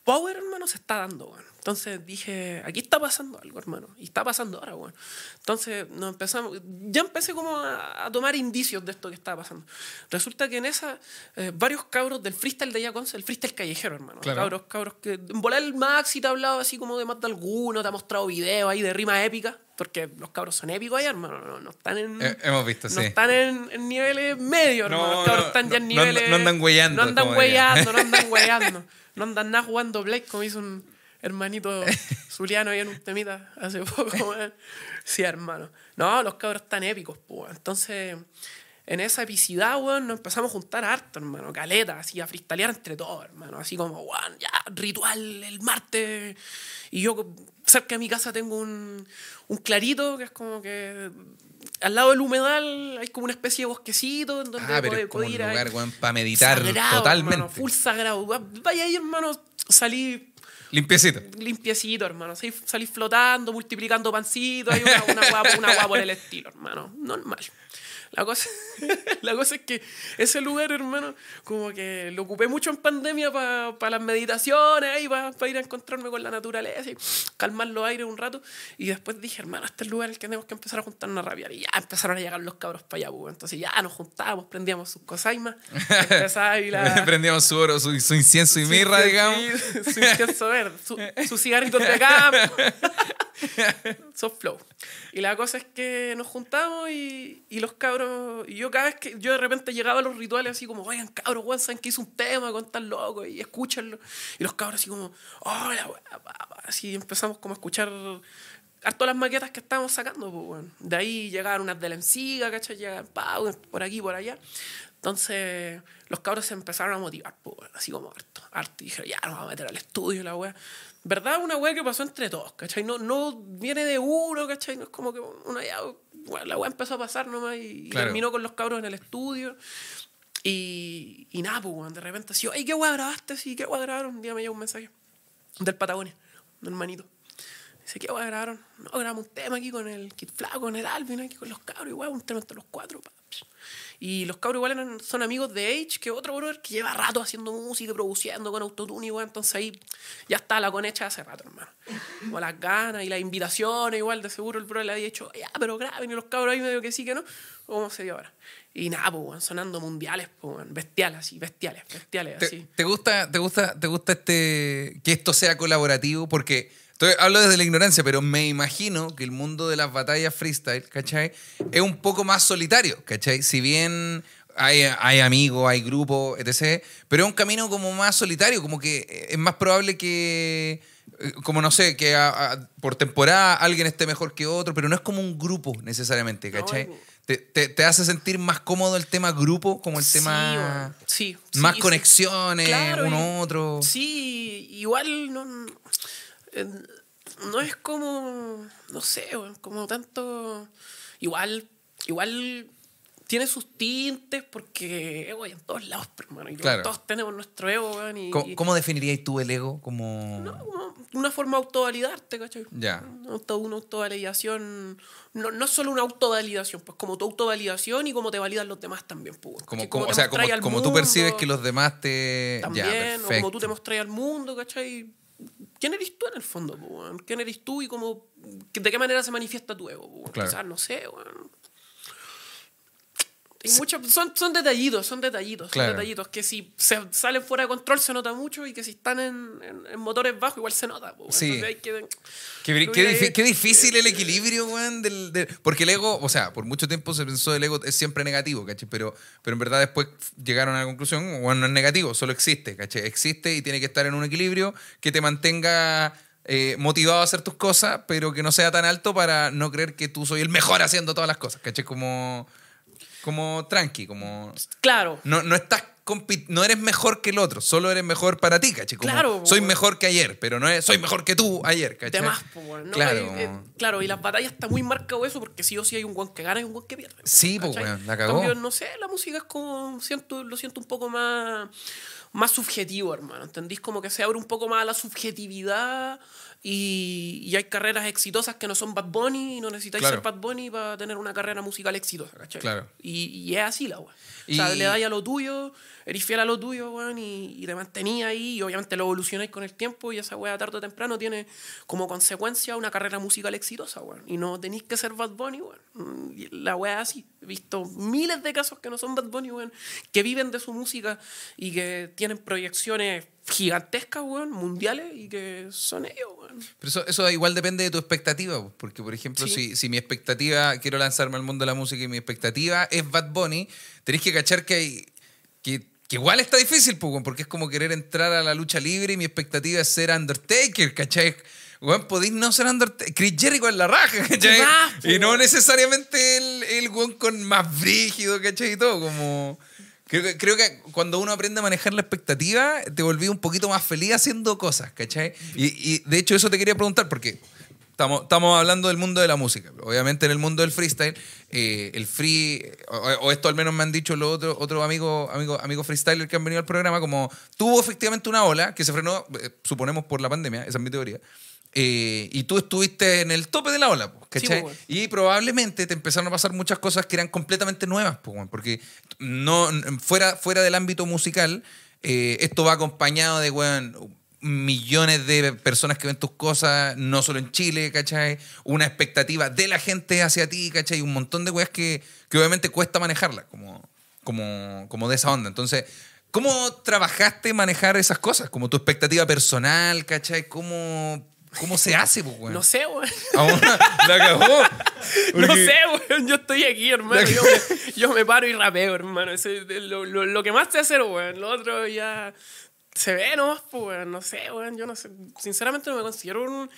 B: power, hermano, se está dando, weón. Entonces dije, aquí está pasando algo, hermano. Y está pasando ahora, weón. Entonces nos empezamos, ya empecé como a, a tomar indicios de esto que estaba pasando. Resulta que en esa, eh, varios cabros del freestyle de Yaconce, el freestyle callejero, hermano.
A: Claro.
B: Cabros, cabros que, en volar el Maxi te ha hablado así como de más de alguno, te ha mostrado videos ahí de rimas épicas, porque los cabros son épicos allá, hermano. No, no están en...
A: Eh, hemos visto,
B: no
A: sí.
B: están en, en niveles medios,
A: No,
B: hermano. Los cabros
A: no,
B: están ya en
A: no- no
B: niveles...
A: no andan huellando,
B: No andan huellando, no andan huellando. No andan nada jugando Blake, como hizo un hermanito zuliano ahí en un temita hace poco. Sí, hermano. No, los cabros están épicos, pues. Entonces, en esa epicidad, weón, nos empezamos a juntar harto, hermano. Caleta, así, a freestylear entre todos, hermano. Así como, weón, ya, ritual el martes. Y yo, cerca de mi casa, tengo un, un clarito que es como que. Al lado del humedal hay como una especie de bosquecito en donde
A: Ah, pero
B: puede-
A: es como un
B: puede ir a-
A: lugar, weón, para meditar
B: Sagrado,
A: totalmente.
B: hermano, full sagrado. Vaya ahí, hermano, salí
A: Limpiecito.
B: limpiecito, hermano. Salí, salí flotando, multiplicando pancitos, hay una, una guapa, una guapa por el estilo, hermano. Normal. La cosa, la cosa es que ese lugar, hermano, como que lo ocupé mucho en pandemia para las meditaciones, ahí para ir a encontrarme con la naturaleza y calmar los aires un rato. Y después dije, hermano, este es el lugar en el que tenemos que empezar a juntarnos a rabiar. Y ya empezaron a llegar los cabros para allá, pues. Entonces ya nos juntábamos, prendíamos sus cosaimas, la,
A: Prendíamos su oro, su, su incienso y mirra, digamos.
B: Su incienso verde, su, su cigarrito de campo. Soft flow. Y la cosa es que nos juntamos y, y los cabros. Y yo cada vez que yo de repente llegaba a los rituales así como, oigan, cabros, weón, saben que hice un tema con tal loco y escúchenlo. Y los cabros así como, hola. Así empezamos como a escuchar harto las maquetas que estábamos sacando, pues, weón. De ahí llegaban unas de la enciga, ¿cachai? Llegaban pa, por aquí, por allá. Entonces, los cabros se empezaron a motivar, pues, weón, así como harto, harto. Y dijeron, ya nos vamos a meter al estudio, la weá. ¿Verdad? Una weá que pasó entre todos, ¿cachai? No, no viene de uno, ¿cachai? No es como que una ya, weón, la weá empezó a pasar nomás y, y terminó con los cabros en el estudio. Y, y nada, pues, weón, de repente así, ay, ¿qué weá grabaste? Sí, ¿qué weá grabaron? Un día me llegó un mensaje del Patagonia, un hermanito. Dice, ¿qué weón grabaron? No, grabamos un tema aquí con el Kid Flaco, con el Alvin, aquí con los cabros, igual, un tema entre los cuatro. pa. Y los cabros igual son amigos de Age, que otro brother que lleva rato haciendo música, y produciendo con autotune, igual. Entonces ahí ya está la conecha hace rato, hermano. Con las ganas y las invitaciones, igual, de seguro el brother le había dicho, ya, pero graben, y los cabros ahí medio que sí, que no. ¿Cómo se dio ahora? Y nada, pues, sonando mundiales, pues, bestiales, así, bestiales, bestiales,
A: ¿Te,
B: así.
A: te gusta, te gusta, te gusta este que esto sea colaborativo? Porque estoy- hablo desde la ignorancia, pero me imagino que el mundo de las batallas freestyle, ¿cachai? Es un poco más solitario, ¿cachai? Si bien hay, hay amigos, hay grupos, etc., pero es un camino como más solitario, como que es más probable que, eh, como no sé, que a- a- por temporada alguien esté mejor que otro, pero no es como un grupo necesariamente, ¿cachai? te, te- te hace sentir más cómodo el tema grupo, como el
B: Sí,
A: tema...
B: sí,
A: Más conexiones,
B: Claro,
A: uno
B: y-
A: otro.
B: Sí, igual no, no es como, no sé, como tanto, igual, igual tiene sus tintes porque, weón, en todos lados, pero, hermano, y
A: Claro.
B: todos tenemos nuestro ego, y,
A: ¿Cómo, cómo definirías tú el ego? Como...
B: no, como una forma de autovalidarte, ¿cachai?
A: Ya.
B: Auto- una autovalidación, no, no solo una autovalidación, pues como tu autovalidación y cómo te validan los demás también, pues.
A: Como, como- o sea, como, tú percibes que los demás te...
B: también,
A: ya,
B: o como tú te mostrás al mundo, ¿cachai? ¿Quién eres tú en el fondo, po? ¿Quién eres tú y cómo, de qué manera se manifiesta tu ego? po?
A: Claro.
B: Quizás, no sé, weón. Hay muchos- son, son detallitos, son detallitos,
A: Claro.
B: son detallitos que si se salen fuera de control se nota mucho y que si están en, en- en motores bajos igual se nota. weón.
A: Sí.
B: Hay que-
A: Qué, qué difi- qué difícil el equilibrio, weón, del, del- Porque el ego, o sea, por mucho tiempo se pensó el ego es siempre negativo, ¿cachai? Pero, pero en verdad después llegaron a la conclusión, bueno, no es negativo, solo existe, ¿cachai? Existe y tiene que estar en un equilibrio que te mantenga eh, motivado a hacer tus cosas, pero que no sea tan alto para no creer que tú soy el mejor haciendo todas las cosas, ¿cachai? Como, como tranqui, como...
B: Claro.
A: No, no estás no eres mejor que el otro, solo eres mejor para ti, ¿cachai? Como,
B: Claro,
A: soy
B: weón.
A: mejor que ayer, pero no es soy mejor que tú ayer, ¿cachai?
B: De más, po, weón, ¿no?
A: Claro.
B: Eh, eh, claro, y las batallas está muy marcado eso porque sí o sí hay un guan que gana y un guan que pierde.
A: Sí, po,
B: ¿cachai?
A: weón, la cagó.
B: cambio, no sé, la música es como, siento, lo siento un poco más, más subjetivo, hermano. ¿Entendís? Como que se abre un poco más a la subjetividad y, y hay carreras exitosas que no son Bad Bunny y no necesitáis
A: Claro.
B: ser Bad Bunny para tener una carrera musical exitosa, ¿cachai?
A: Claro.
B: Y, y es así la weón. O sea,
A: Y-
B: le dais a lo tuyo, eres fiel a lo tuyo, weón, y, y te mantenías ahí, y obviamente lo evolucionáis con el tiempo, y esa weá tarde o temprano tiene como consecuencia una carrera musical exitosa, weón. Y no tenéis que ser Bad Bunny, weón. Mm, y La weá así. He visto miles de casos que no son Bad Bunny, weón, que viven de su música y que tienen proyecciones gigantescas, weón, mundiales, y que son ellos, weón.
A: Pero eso, eso igual depende de tu expectativa, po, porque por ejemplo,
B: Sí.
A: si, si mi expectativa, quiero lanzarme al mundo de la música y mi expectativa es Bad Bunny, tenés que cachar que hay, que, que igual está difícil, weón, porque es como querer entrar a la lucha libre y mi expectativa es ser Undertaker, ¿cachai? Weón, podéis no ser Undertaker. Chris Jericho en la raja, ¿cachai? y no necesariamente el, el weón con más brígido, ¿cachai? Y todo, como... Creo que, creo que cuando uno aprende a manejar la expectativa, te volví un poquito más feliz haciendo cosas, ¿cachai? Y, y de hecho eso te quería preguntar, porque estamos, estamos hablando del mundo de la música. Obviamente en el mundo del freestyle, eh, el free, o, o esto al menos me han dicho los otros otros amigos amigo, amigo freestyler que han venido al programa, como tuvo efectivamente una ola que se frenó, eh, suponemos por la pandemia, esa es mi teoría. eh, y tú estuviste en el tope de la ola, ¿cachai?
B: bueno.
A: Y probablemente te empezaron a pasar muchas cosas que eran completamente nuevas, porque no, fuera, fuera del ámbito musical, esto va acompañado de weón, millones de personas que ven tus cosas, no solo en Chile, ¿cachai? Una expectativa de la gente hacia ti, ¿cachai? Un montón de weas que, que obviamente cuesta manejarla, como, como, como de esa onda. Entonces, ¿cómo trabajaste manejar esas cosas? Como tu expectativa personal, ¿cachai? ¿Cómo, cómo se hace, pues, weón?
B: No sé, weón.
A: Aún la cagó.
B: No sé, weón, yo estoy aquí, hermano. Yo me, yo me paro y rapeo, hermano. Eso es lo, lo- lo que más sé hacer, weón. Lo otro ya se ve nomás, pues, weón. No sé, weón. Yo no sé. Sinceramente no me considero un,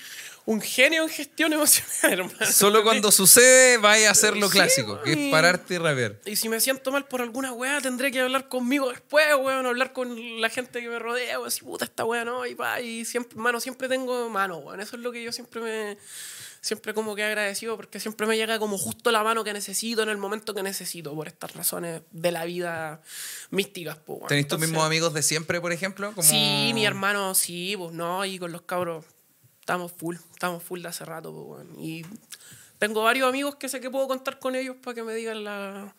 B: un genio en gestión emocional, hermano.
A: Solo cuando sucede vaya a hacer lo
B: Sí,
A: clásico, que es pararte y rapear.
B: Y si me siento mal por alguna weá, tendré que hablar conmigo después, weón, hablar con la gente que me rodea, weón, así, puta, esta weá no, y pa, y siempre, mano, siempre tengo mano, weón, eso es lo que yo siempre me, siempre como que agradecido, porque siempre me llega como justo la mano que necesito en el momento que necesito, por estas razones de la vida místicas, pues.
A: ¿Tenés tus mismos amigos de siempre, por ejemplo? Como-
B: Sí, mi hermano, sí, pues no, y con los cabros Estamos full, estamos full de hace rato, pues. Y tengo varios amigos que sé que puedo contar con ellos para que me digan la-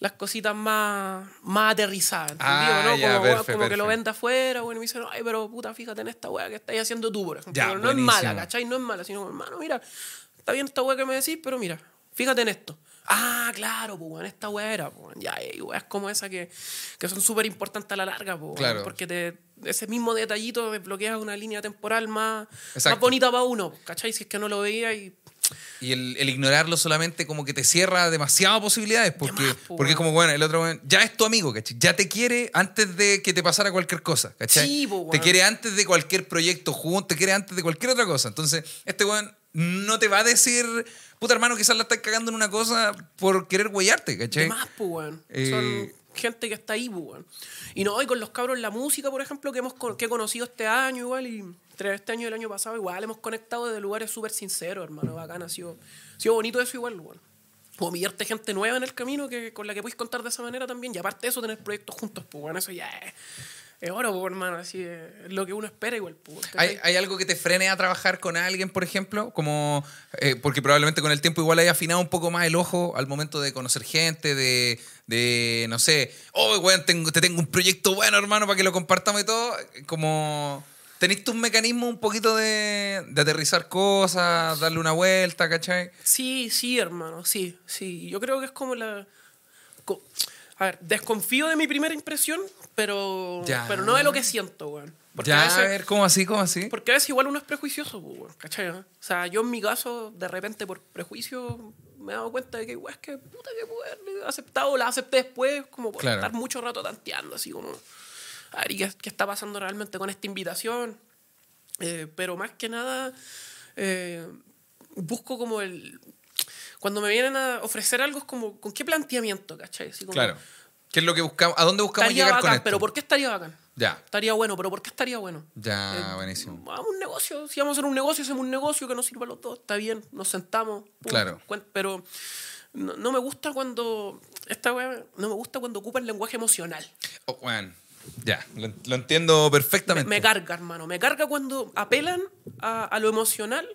B: las cositas más, más aterrizadas, ¿entendido?
A: Ah,
B: ¿no? como, weón,
A: perfecto,
B: como que lo vende afuera, bueno, y me dicen, ay, pero puta, fíjate en esta weá que estáis haciendo tú, por ejemplo. Pero no es mala,
A: buenísimo.
B: ¿cachai? No es mala, sino, hermano, mira, está bien esta weá que me decís, pero mira, fíjate en esto. Ah, claro, pues, weón, esta weá era, pues, ya, hay weas como esa que, que son súper importantes a la larga, pues,
A: Claro.
B: porque te, ese mismo detallito desbloquea una línea temporal más,
A: Exacto.
B: más bonita para uno, ¿cachai? Si es que no lo veía y
A: Y el, el ignorarlo solamente como que te cierra demasiadas posibilidades. Porque,
B: más, po,
A: porque es como, bueno, el otro ya es tu amigo, ¿cachai? Ya te quiere antes de que te pasara cualquier cosa, ¿cachai?
B: Sí, po,
A: te quiere antes de cualquier proyecto junto, te quiere antes de cualquier otra cosa. Entonces, este weón no te va a decir, puta hermano, quizás la estás cagando en una cosa por querer huellarte, ¿cachai?
B: De más, weón.
A: Eh,
B: Son gente que está ahí, weón. Y no, y con los cabros la música, por ejemplo, que hemos que he conocido este año igual, y entre este año y el año pasado, igual hemos conectado desde lugares súper sinceros, hermano. Bacán, ha sido, ha sido bonito eso igual, weón. Como pillarte gente nueva en el camino que, con la que puedes contar de esa manera también. Y aparte de eso, tener proyectos juntos, pues, bueno, eso ya es, es oro, pues, hermano. Así es, lo que uno espera igual, pues.
A: ¿Hay, hay algo que te frene a trabajar con alguien, por ejemplo? Como, eh, porque probablemente con el tiempo igual hay afinado un poco más el ojo al momento de conocer gente, de, de no sé, oh, weón, tengo, te tengo un proyecto bueno, hermano, para que lo compartamos y todo. Como, ¿tenéis tus mecanismos un poquito de, de aterrizar cosas, darle una vuelta, ¿cachai?
B: Sí, sí, hermano, sí, sí. Yo creo que es como la... A ver, desconfío de mi primera impresión, pero,
A: Ya.
B: pero no de lo que siento, weón. Porque,
A: ya,
B: a
A: a
B: veces,
A: ver, ¿cómo así, cómo así?
B: porque a veces igual uno es prejuicioso, pues, weón, ¿cachai? O sea, yo en mi caso, de repente por prejuicio, me he dado cuenta de que, weón, es que puta que haberle aceptado, la acepté después, como por
A: Claro.
B: estar mucho rato tanteando, así como, a ¿y qué, qué está pasando realmente con esta invitación? Eh, pero más que nada, eh, busco como el... Cuando me vienen a ofrecer algo es como, ¿con qué planteamiento, cachai? Así como,
A: Claro. ¿Qué es lo que buscamos? ¿A dónde buscamos
B: Estaría
A: llegar
B: bacán,
A: con esto?
B: pero ¿por qué estaría bacán?
A: Ya,
B: Estaría bueno, pero ¿por qué estaría bueno?
A: ya,
B: Eh,
A: buenísimo.
B: Hagamos un negocio. Si vamos a hacer un negocio, hacemos un negocio que nos sirva a los dos. Está bien, nos sentamos. pum,
A: Claro.
B: Pero no, no me gusta cuando. Esta wea, no me gusta cuando ocupa el lenguaje emocional.
A: Oh, weón, ya, lo, lo entiendo
B: Me,
A: perfectamente.
B: me carga, hermano. Me carga cuando apelan a, a lo emocional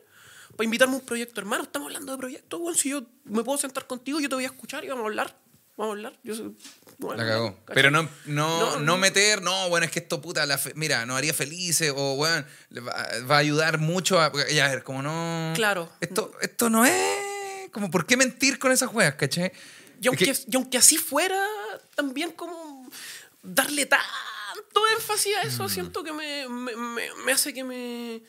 B: para invitarme a un proyecto. Hermano, estamos hablando de proyectos. Bueno, si yo me puedo sentar contigo, yo te voy a escuchar y vamos a hablar. Vamos a hablar. Yo soy- bueno,
A: La cagó.
B: ¿cachai?
A: Pero no, no,
B: No,
A: no, meter, no, bueno, es que esto puta, la fe- mira, nos haría felices o, bueno, va, va a ayudar mucho a. Ya, a ver, como no.
B: Claro.
A: Esto, esto no es. Como, ¿por qué mentir con esas juegas, cachai?
B: Y aunque,
A: Es que-
B: y aunque así fuera, también como darle tanto énfasis a eso, siento que me, me, me- me hace que me...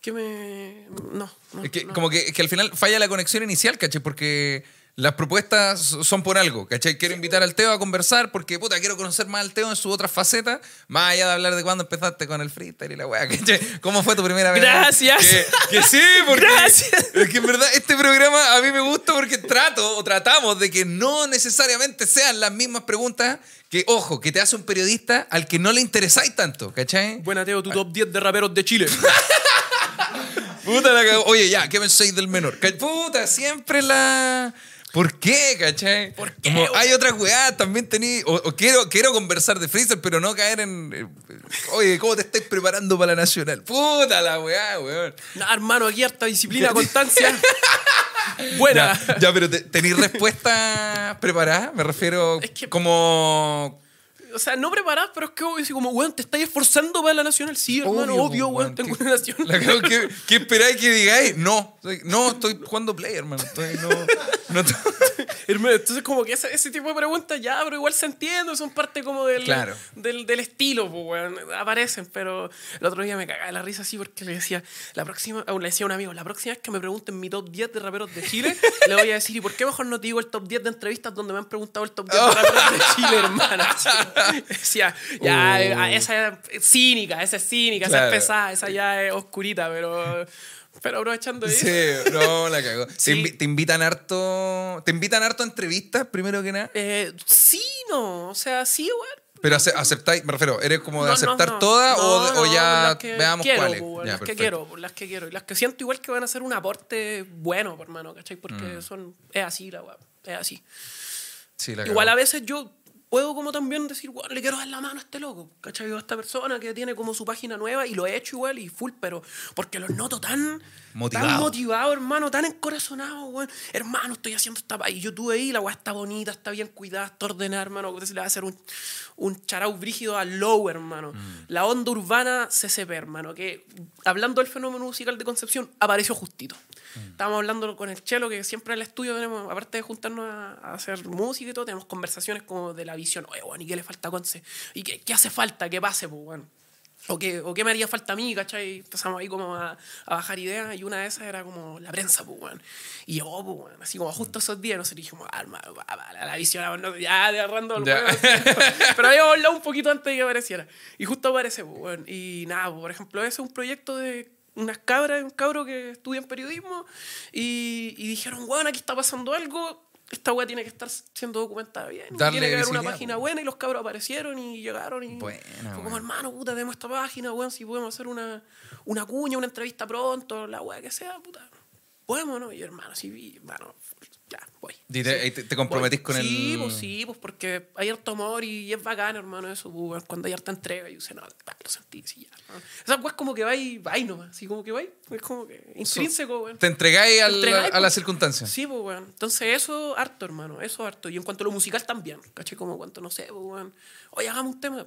B: Que me... No, no,
A: es que,
B: no.
A: como que, que al final falla la conexión inicial, ¿cachai? Porque las propuestas son por algo, ¿cachai? Quiero invitar al Teo a conversar porque, puta, quiero conocer más al Teo en sus otras facetas, más allá de hablar de cuándo empezaste con el freestyle y la weá, ¿cachai? ¿Cómo fue tu primera vez?
B: Gracias.
A: Que, que sí, porque...
B: Gracias.
A: Es que en verdad este programa a mí me gusta porque trato o tratamos de que no necesariamente sean las mismas preguntas que, ojo, que te hace un periodista al que no le interesáis tanto, ¿cachai?
B: Buena, Teo, tu top 10 de raperos de Chile.
A: Puta la. Oye, ya, ¿qué pensáis del menor? Puta, siempre la. ¿Por qué, cachai?
B: ¿Por qué,
A: Como
B: weón?
A: hay otras weas, también tení. O, o quiero, quiero conversar de Freezer, pero no caer en. eh, Oye, ¿cómo te estáis preparando para la nacional? Puta la weá, weón.
B: no, hermano, aquí harta disciplina, constancia. Buena.
A: Ya, ya, pero te- ¿tenéis respuestas preparadas? Me refiero
B: Es que-
A: como.
B: O sea, no preparadas, pero es que obvio, así como, weón, te estás esforzando para la nacional. Sí, hermano,
A: Obvio,
B: weón, tengo
A: ¿Qué-
B: una nacional.
A: la ¿Qué, qué esperáis que digáis? No, no, estoy jugando play, hermano. Estoy, no, no,
B: Hermano, entonces como que ese, ese tipo de preguntas ya, pero igual se entiende, son parte como del,
A: Claro.
B: del, del estilo, pues, weón. Aparecen, pero el otro día me cagaba la risa así porque le decía, la próxima, aún le decía a un amigo, la próxima vez que me pregunten mi top 10 de raperos de Chile, le voy a decir, ¿y por qué mejor no te digo el top 10 de entrevistas donde me han preguntado el top 10 de raperos de Chile, hermano? Decía, ya,
A: Uh.
B: esa es cínica, esa es cínica, esa
A: Claro.
B: es pesada, esa ya es oscurita, pero, pero aprovechando eso.
A: Sí, no, la cagó.
B: Sí.
A: Te, invi- te invitan harto. Te invitan harto a entrevistas, primero que nada.
B: Eh, sí, no, o sea, sí, weón.
A: Pero ace- aceptáis, me refiero, ¿eres como de
B: No,
A: aceptar
B: no, no.
A: todas o, o ya
B: que
A: veamos
B: quiero,
A: cuáles?
B: pues,
A: Ya,
B: las que
A: perfecto.
B: quiero, pues, las que quiero. Y las que siento igual que van a hacer un aporte bueno, por hermano, ¿cachai? Porque
A: Mm.
B: son, es así la weá, es así.
A: Sí, la
B: Igual
A: cagó.
B: a veces yo puedo como también decir, bueno, le quiero dar la mano a este loco, ¿cachai? A esta persona que tiene como su página nueva y lo he hecho igual y full, pero porque los noto tan
A: Motivado.
B: tan motivado, hermano, tan encorazonado, weón. Hermano, estoy haciendo esta y yo tuve ahí, la weá está bonita, está bien cuidada, está ordenada, hermano. Se le va a hacer un, un charau brígido a low, hermano.
A: Mm.
B: La onda urbana CCP, hermano, que hablando del fenómeno musical de Concepción, apareció justito.
A: Mm.
B: Estábamos hablando con el Chelo, que siempre en el estudio tenemos, aparte de juntarnos a, a hacer música y todo, tenemos conversaciones como de la visión, oye, weón, ¿y qué le falta a Conce? ¿Y qué, qué hace falta que pase, pues, weón? O qué, o qué me haría falta a mí, ¿cachai? Empezamos ahí como a, a bajar ideas y una de esas era como la prensa, pues, weón. Y llegó, pues, weón, así como justo esos días, nosotros dijimos, va, va, la, la visión, no, ya, agarrando el weón, Pero habíamos hablado un poquito antes de que apareciera. Y justo aparece, pues, weón. Y nada, pues, por ejemplo, ese es un proyecto de unas cabras, un cabro que estudia en periodismo y, y dijeron, weón, aquí está pasando algo. Esta weá tiene que estar siendo documentada bien.
A: Darle
B: tiene que haber una página buena y los cabros aparecieron y llegaron y
A: Buena,
B: fue como hermano, puta, tenemos esta página, weón, si podemos hacer una, una cuña, una entrevista pronto, la weá que sea, puta. Podemos, ¿no? Y hermano, sí, hermano, ya, voy.
A: Y te, ahí te- te comprometís
B: Voy.
A: con el.
B: Sí, pues sí, pues porque hay harto amor y es bacán, hermano, eso, pues, cuando hay harta entrega y dice, no, pa, lo sentí, sí, ya. ¿no? Esa weá es como que va y va y nomás, así como que va y es como que intrínseco, weón.
A: Te entregáis al-
B: Entregáis,
A: a
B: pues.
A: las circunstancias.
B: Sí, pues, weón. Entonces, eso harto, hermano. Eso harto. Y en cuanto a lo musical también. ¿Caché? Como cuanto, no sé, pues, weón. Oye, hagamos un tema.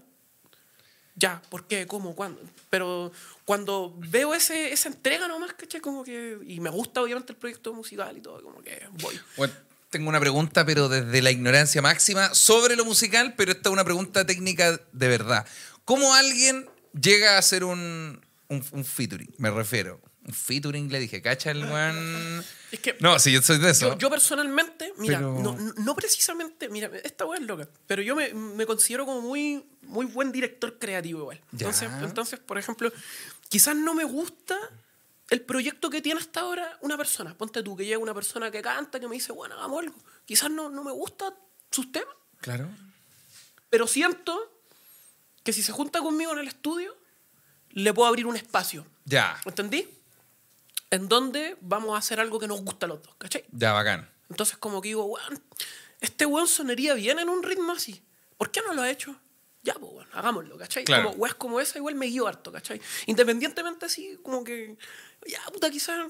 B: Ya, ¿por qué? ¿Cómo? ¿Cuándo? Pero cuando veo ese, esa entrega nomás, ¿caché? Como que... Y me gusta, obviamente, el proyecto musical y todo. Como que voy.
A: Bueno, tengo una pregunta, pero desde la ignorancia máxima, sobre lo musical, pero esta es una pregunta técnica de verdad. ¿Cómo alguien llega a hacer un, un, un featuring? Me refiero. Un featuring, le dije, ¿cacha el weón?
B: Es que...
A: No, sí, yo soy de eso.
B: Yo, yo personalmente, mira,
A: Pero-
B: no, no precisamente, mira, esta weá es loca, pero yo me, me considero como muy, muy buen director creativo igual.
A: Ya.
B: Entonces, entonces, por ejemplo, quizás no me gusta el proyecto que tiene hasta ahora una persona. Ponte tú, que llega una persona que canta, que me dice, bueno, hagamos algo. Quizás no, no me gusta sus temas,
A: Claro.
B: pero siento que si se junta conmigo en el estudio, le puedo abrir un espacio.
A: Ya,
B: ¿Entendí? En donde vamos a hacer algo que nos gusta a los dos, ¿cachai?
A: ya, bacán.
B: Entonces como que digo, weón, este weón sonaría bien en un ritmo así. ¿Por qué no lo ha hecho? Ya, pues, weón, hagámoslo, ¿cachai?
A: Claro.
B: Como weas como esa igual me guío harto, ¿cachai? Independientemente así, como que, ya, puta, quizás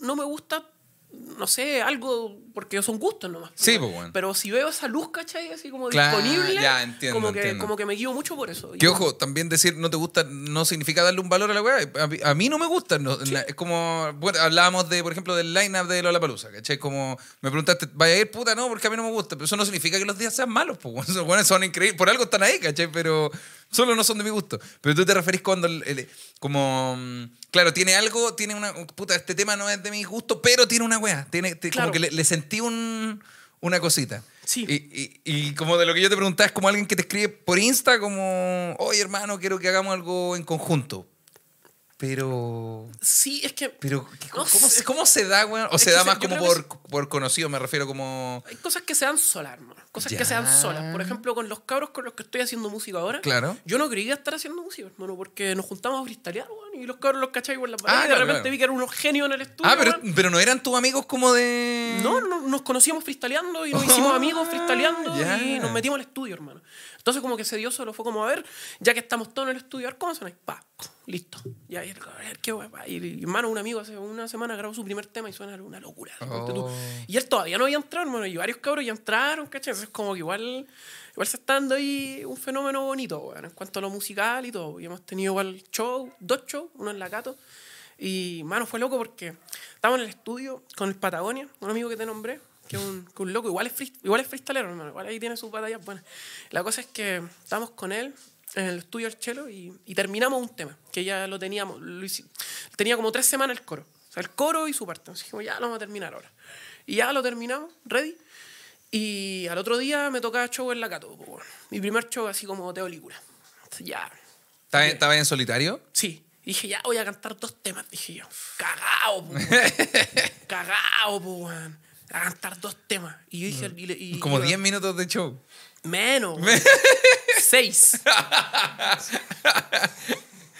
B: no me gusta, no sé, algo, porque son gustos nomás.
A: Sí,
B: weón.
A: pues, weón.
B: Pero si veo esa luz, ¿cachai? Así como
A: Claro,
B: disponible,
A: ya, entiendo,
B: como, que,
A: entiendo.
B: como que me guío mucho por eso.
A: Que ojo, también decir no te gusta no significa darle un valor a la weá. A, mí- a mí no me gusta. no, es como, bueno, hablábamos de, por ejemplo, del line-up de Lollapalooza, ¿cachai? Como me preguntaste, ¿vaya a ir? Puta, no, porque a mí no me gusta. Pero eso no significa que los días sean malos, pues. Weones son increíbles. Por algo están ahí, ¿cachai? Pero solo no son de mi gusto. Pero tú te referís cuando, el- el- como, mm, claro, tiene algo, tiene una, puta, este tema no es de mi gusto, pero tiene una weá. Tiene, te-
B: Claro.
A: Como que le, le sentí un, una cosita.
B: Sí.
A: Y, y- y como de lo que yo te preguntaba, es como alguien que te escribe por Insta, como, oye hermano, quiero que hagamos algo en conjunto. Pero.
B: Sí, es que...
A: Pero, ¿qué-
B: No
A: ¿cómo,
B: sé.
A: cómo se da, weón? O
B: Es
A: se da más como por, por conocido, me refiero como.
B: Hay cosas que se dan solas, hermano. Cosas
A: Ya.
B: que se dan solas. Por ejemplo, con los cabros con los que estoy haciendo música ahora.
A: Claro.
B: Yo no creía estar haciendo música, hermano, porque nos juntamos a freestylear, weón. Y los cabros los cachai por la pared.
A: Ah,
B: y de repente
A: claro.
B: vi que eran unos genios en el estudio.
A: Ah, pero, pero no eran tus amigos como de.
B: No, no, nos conocíamos freestyleando y nos
A: Oh,
B: hicimos amigos freestyleando
A: ya.
B: y nos metimos al estudio, hermano. Entonces como que se dio solo, fue como, a ver, ya que estamos todos en el estudio, cómo suena. Pa, listo. Y el cabrón, a ver, qué guapa. Y, hermano, un amigo hace una semana grabó su primer tema y suena una locura.
A: Oh.
B: Y él todavía no había entrado, hermano, y varios cabros ya entraron, ¿cachai? Entonces como que igual, igual se está dando ahí un fenómeno bonito, weón, en cuanto a lo musical y todo. Y hemos tenido igual show, dos shows, uno en la Cato. Y, mano, fue loco porque estábamos en el estudio con el Patagonia, un amigo que te nombré, que un, que un loco, igual es, free, igual es freestalero, hermano, igual ahí tiene sus batallas buenas. La cosa es que estábamos con él en el estudio del Chelo y, y terminamos un tema, que ya lo teníamos, lo tenía como tres semanas el coro, o sea, el coro y su parte. Entonces dijimos, ya lo vamos a terminar ahora. Y ya lo terminamos, ready. Y al otro día me tocaba show en la Cato, mi primer show así como de película. Entonces, ya,
A: ¿Estaba, en solitario?
B: Sí. Y dije, ya voy a cantar dos temas, dije yo. Cagao, po. Cagao, po. A cantar dos temas. Y yo dije, y, le- y-
A: Como
B: y-
A: 10 minutos de show.
B: Menos. Seis.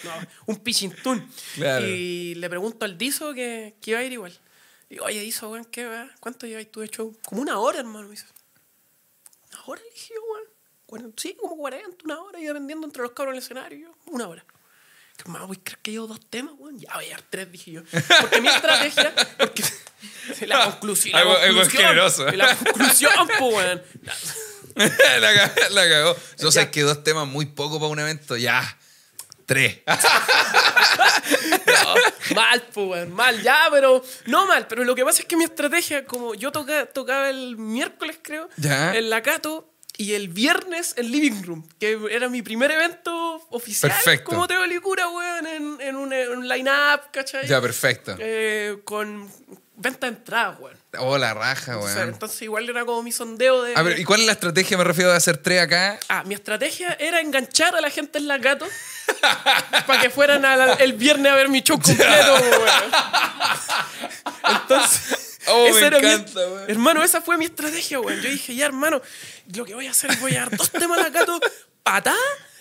B: No, un pichintún.
A: Claro.
B: Y le pregunto al Dizo que, que iba a ir igual. Y digo, oye, Dizo, weón, ¿qué va? ¿Cuánto lleváis tú de show? Como una hora, hermano. Me dice, ¿una hora? Le dije yo, weón. 40, sí, como 40, una hora, iba vendiendo entre los cabros en el escenario, yo, una hora. Hermano, voy a creer que llevo dos temas, weón. Ya voy a llevar tres, dije yo. Porque mi estrategia, porque la conclusión. La
A: algo
B: conclusión,
A: generoso.
B: La conclusión, pues, weón.
A: la, cagó, la cagó. Yo sé que dos temas muy poco para un evento. Ya. Tres.
B: No, mal, pues, weón, mal, ya, pero no mal, pero lo que pasa es que mi estrategia, como yo toca- tocaba el miércoles, creo,
A: Ya.
B: en la Cato y el viernes en Living Room, que era mi primer evento oficial
A: Perfecto.
B: como Teo Licura, weón, en, en un, en un line-up, ¿cachai?
A: ya, perfecto.
B: Eh, con venta de entradas, weón.
A: Oh, la raja, weón.
B: entonces igual era como mi sondeo de...
A: A ver, ¿y cuál es la estrategia? Me refiero a hacer tres acá.
B: Ah, mi estrategia era enganchar a la gente en la gato para que fueran la- el viernes a ver mi show completo, weón. Entonces,
A: Oh,
B: esa
A: me
B: era mi-
A: encanta, weón.
B: hermano, esa fue mi estrategia, weón. Yo dije, ya, hermano, lo que voy a hacer es voy a dar dos temas a la gato, patá,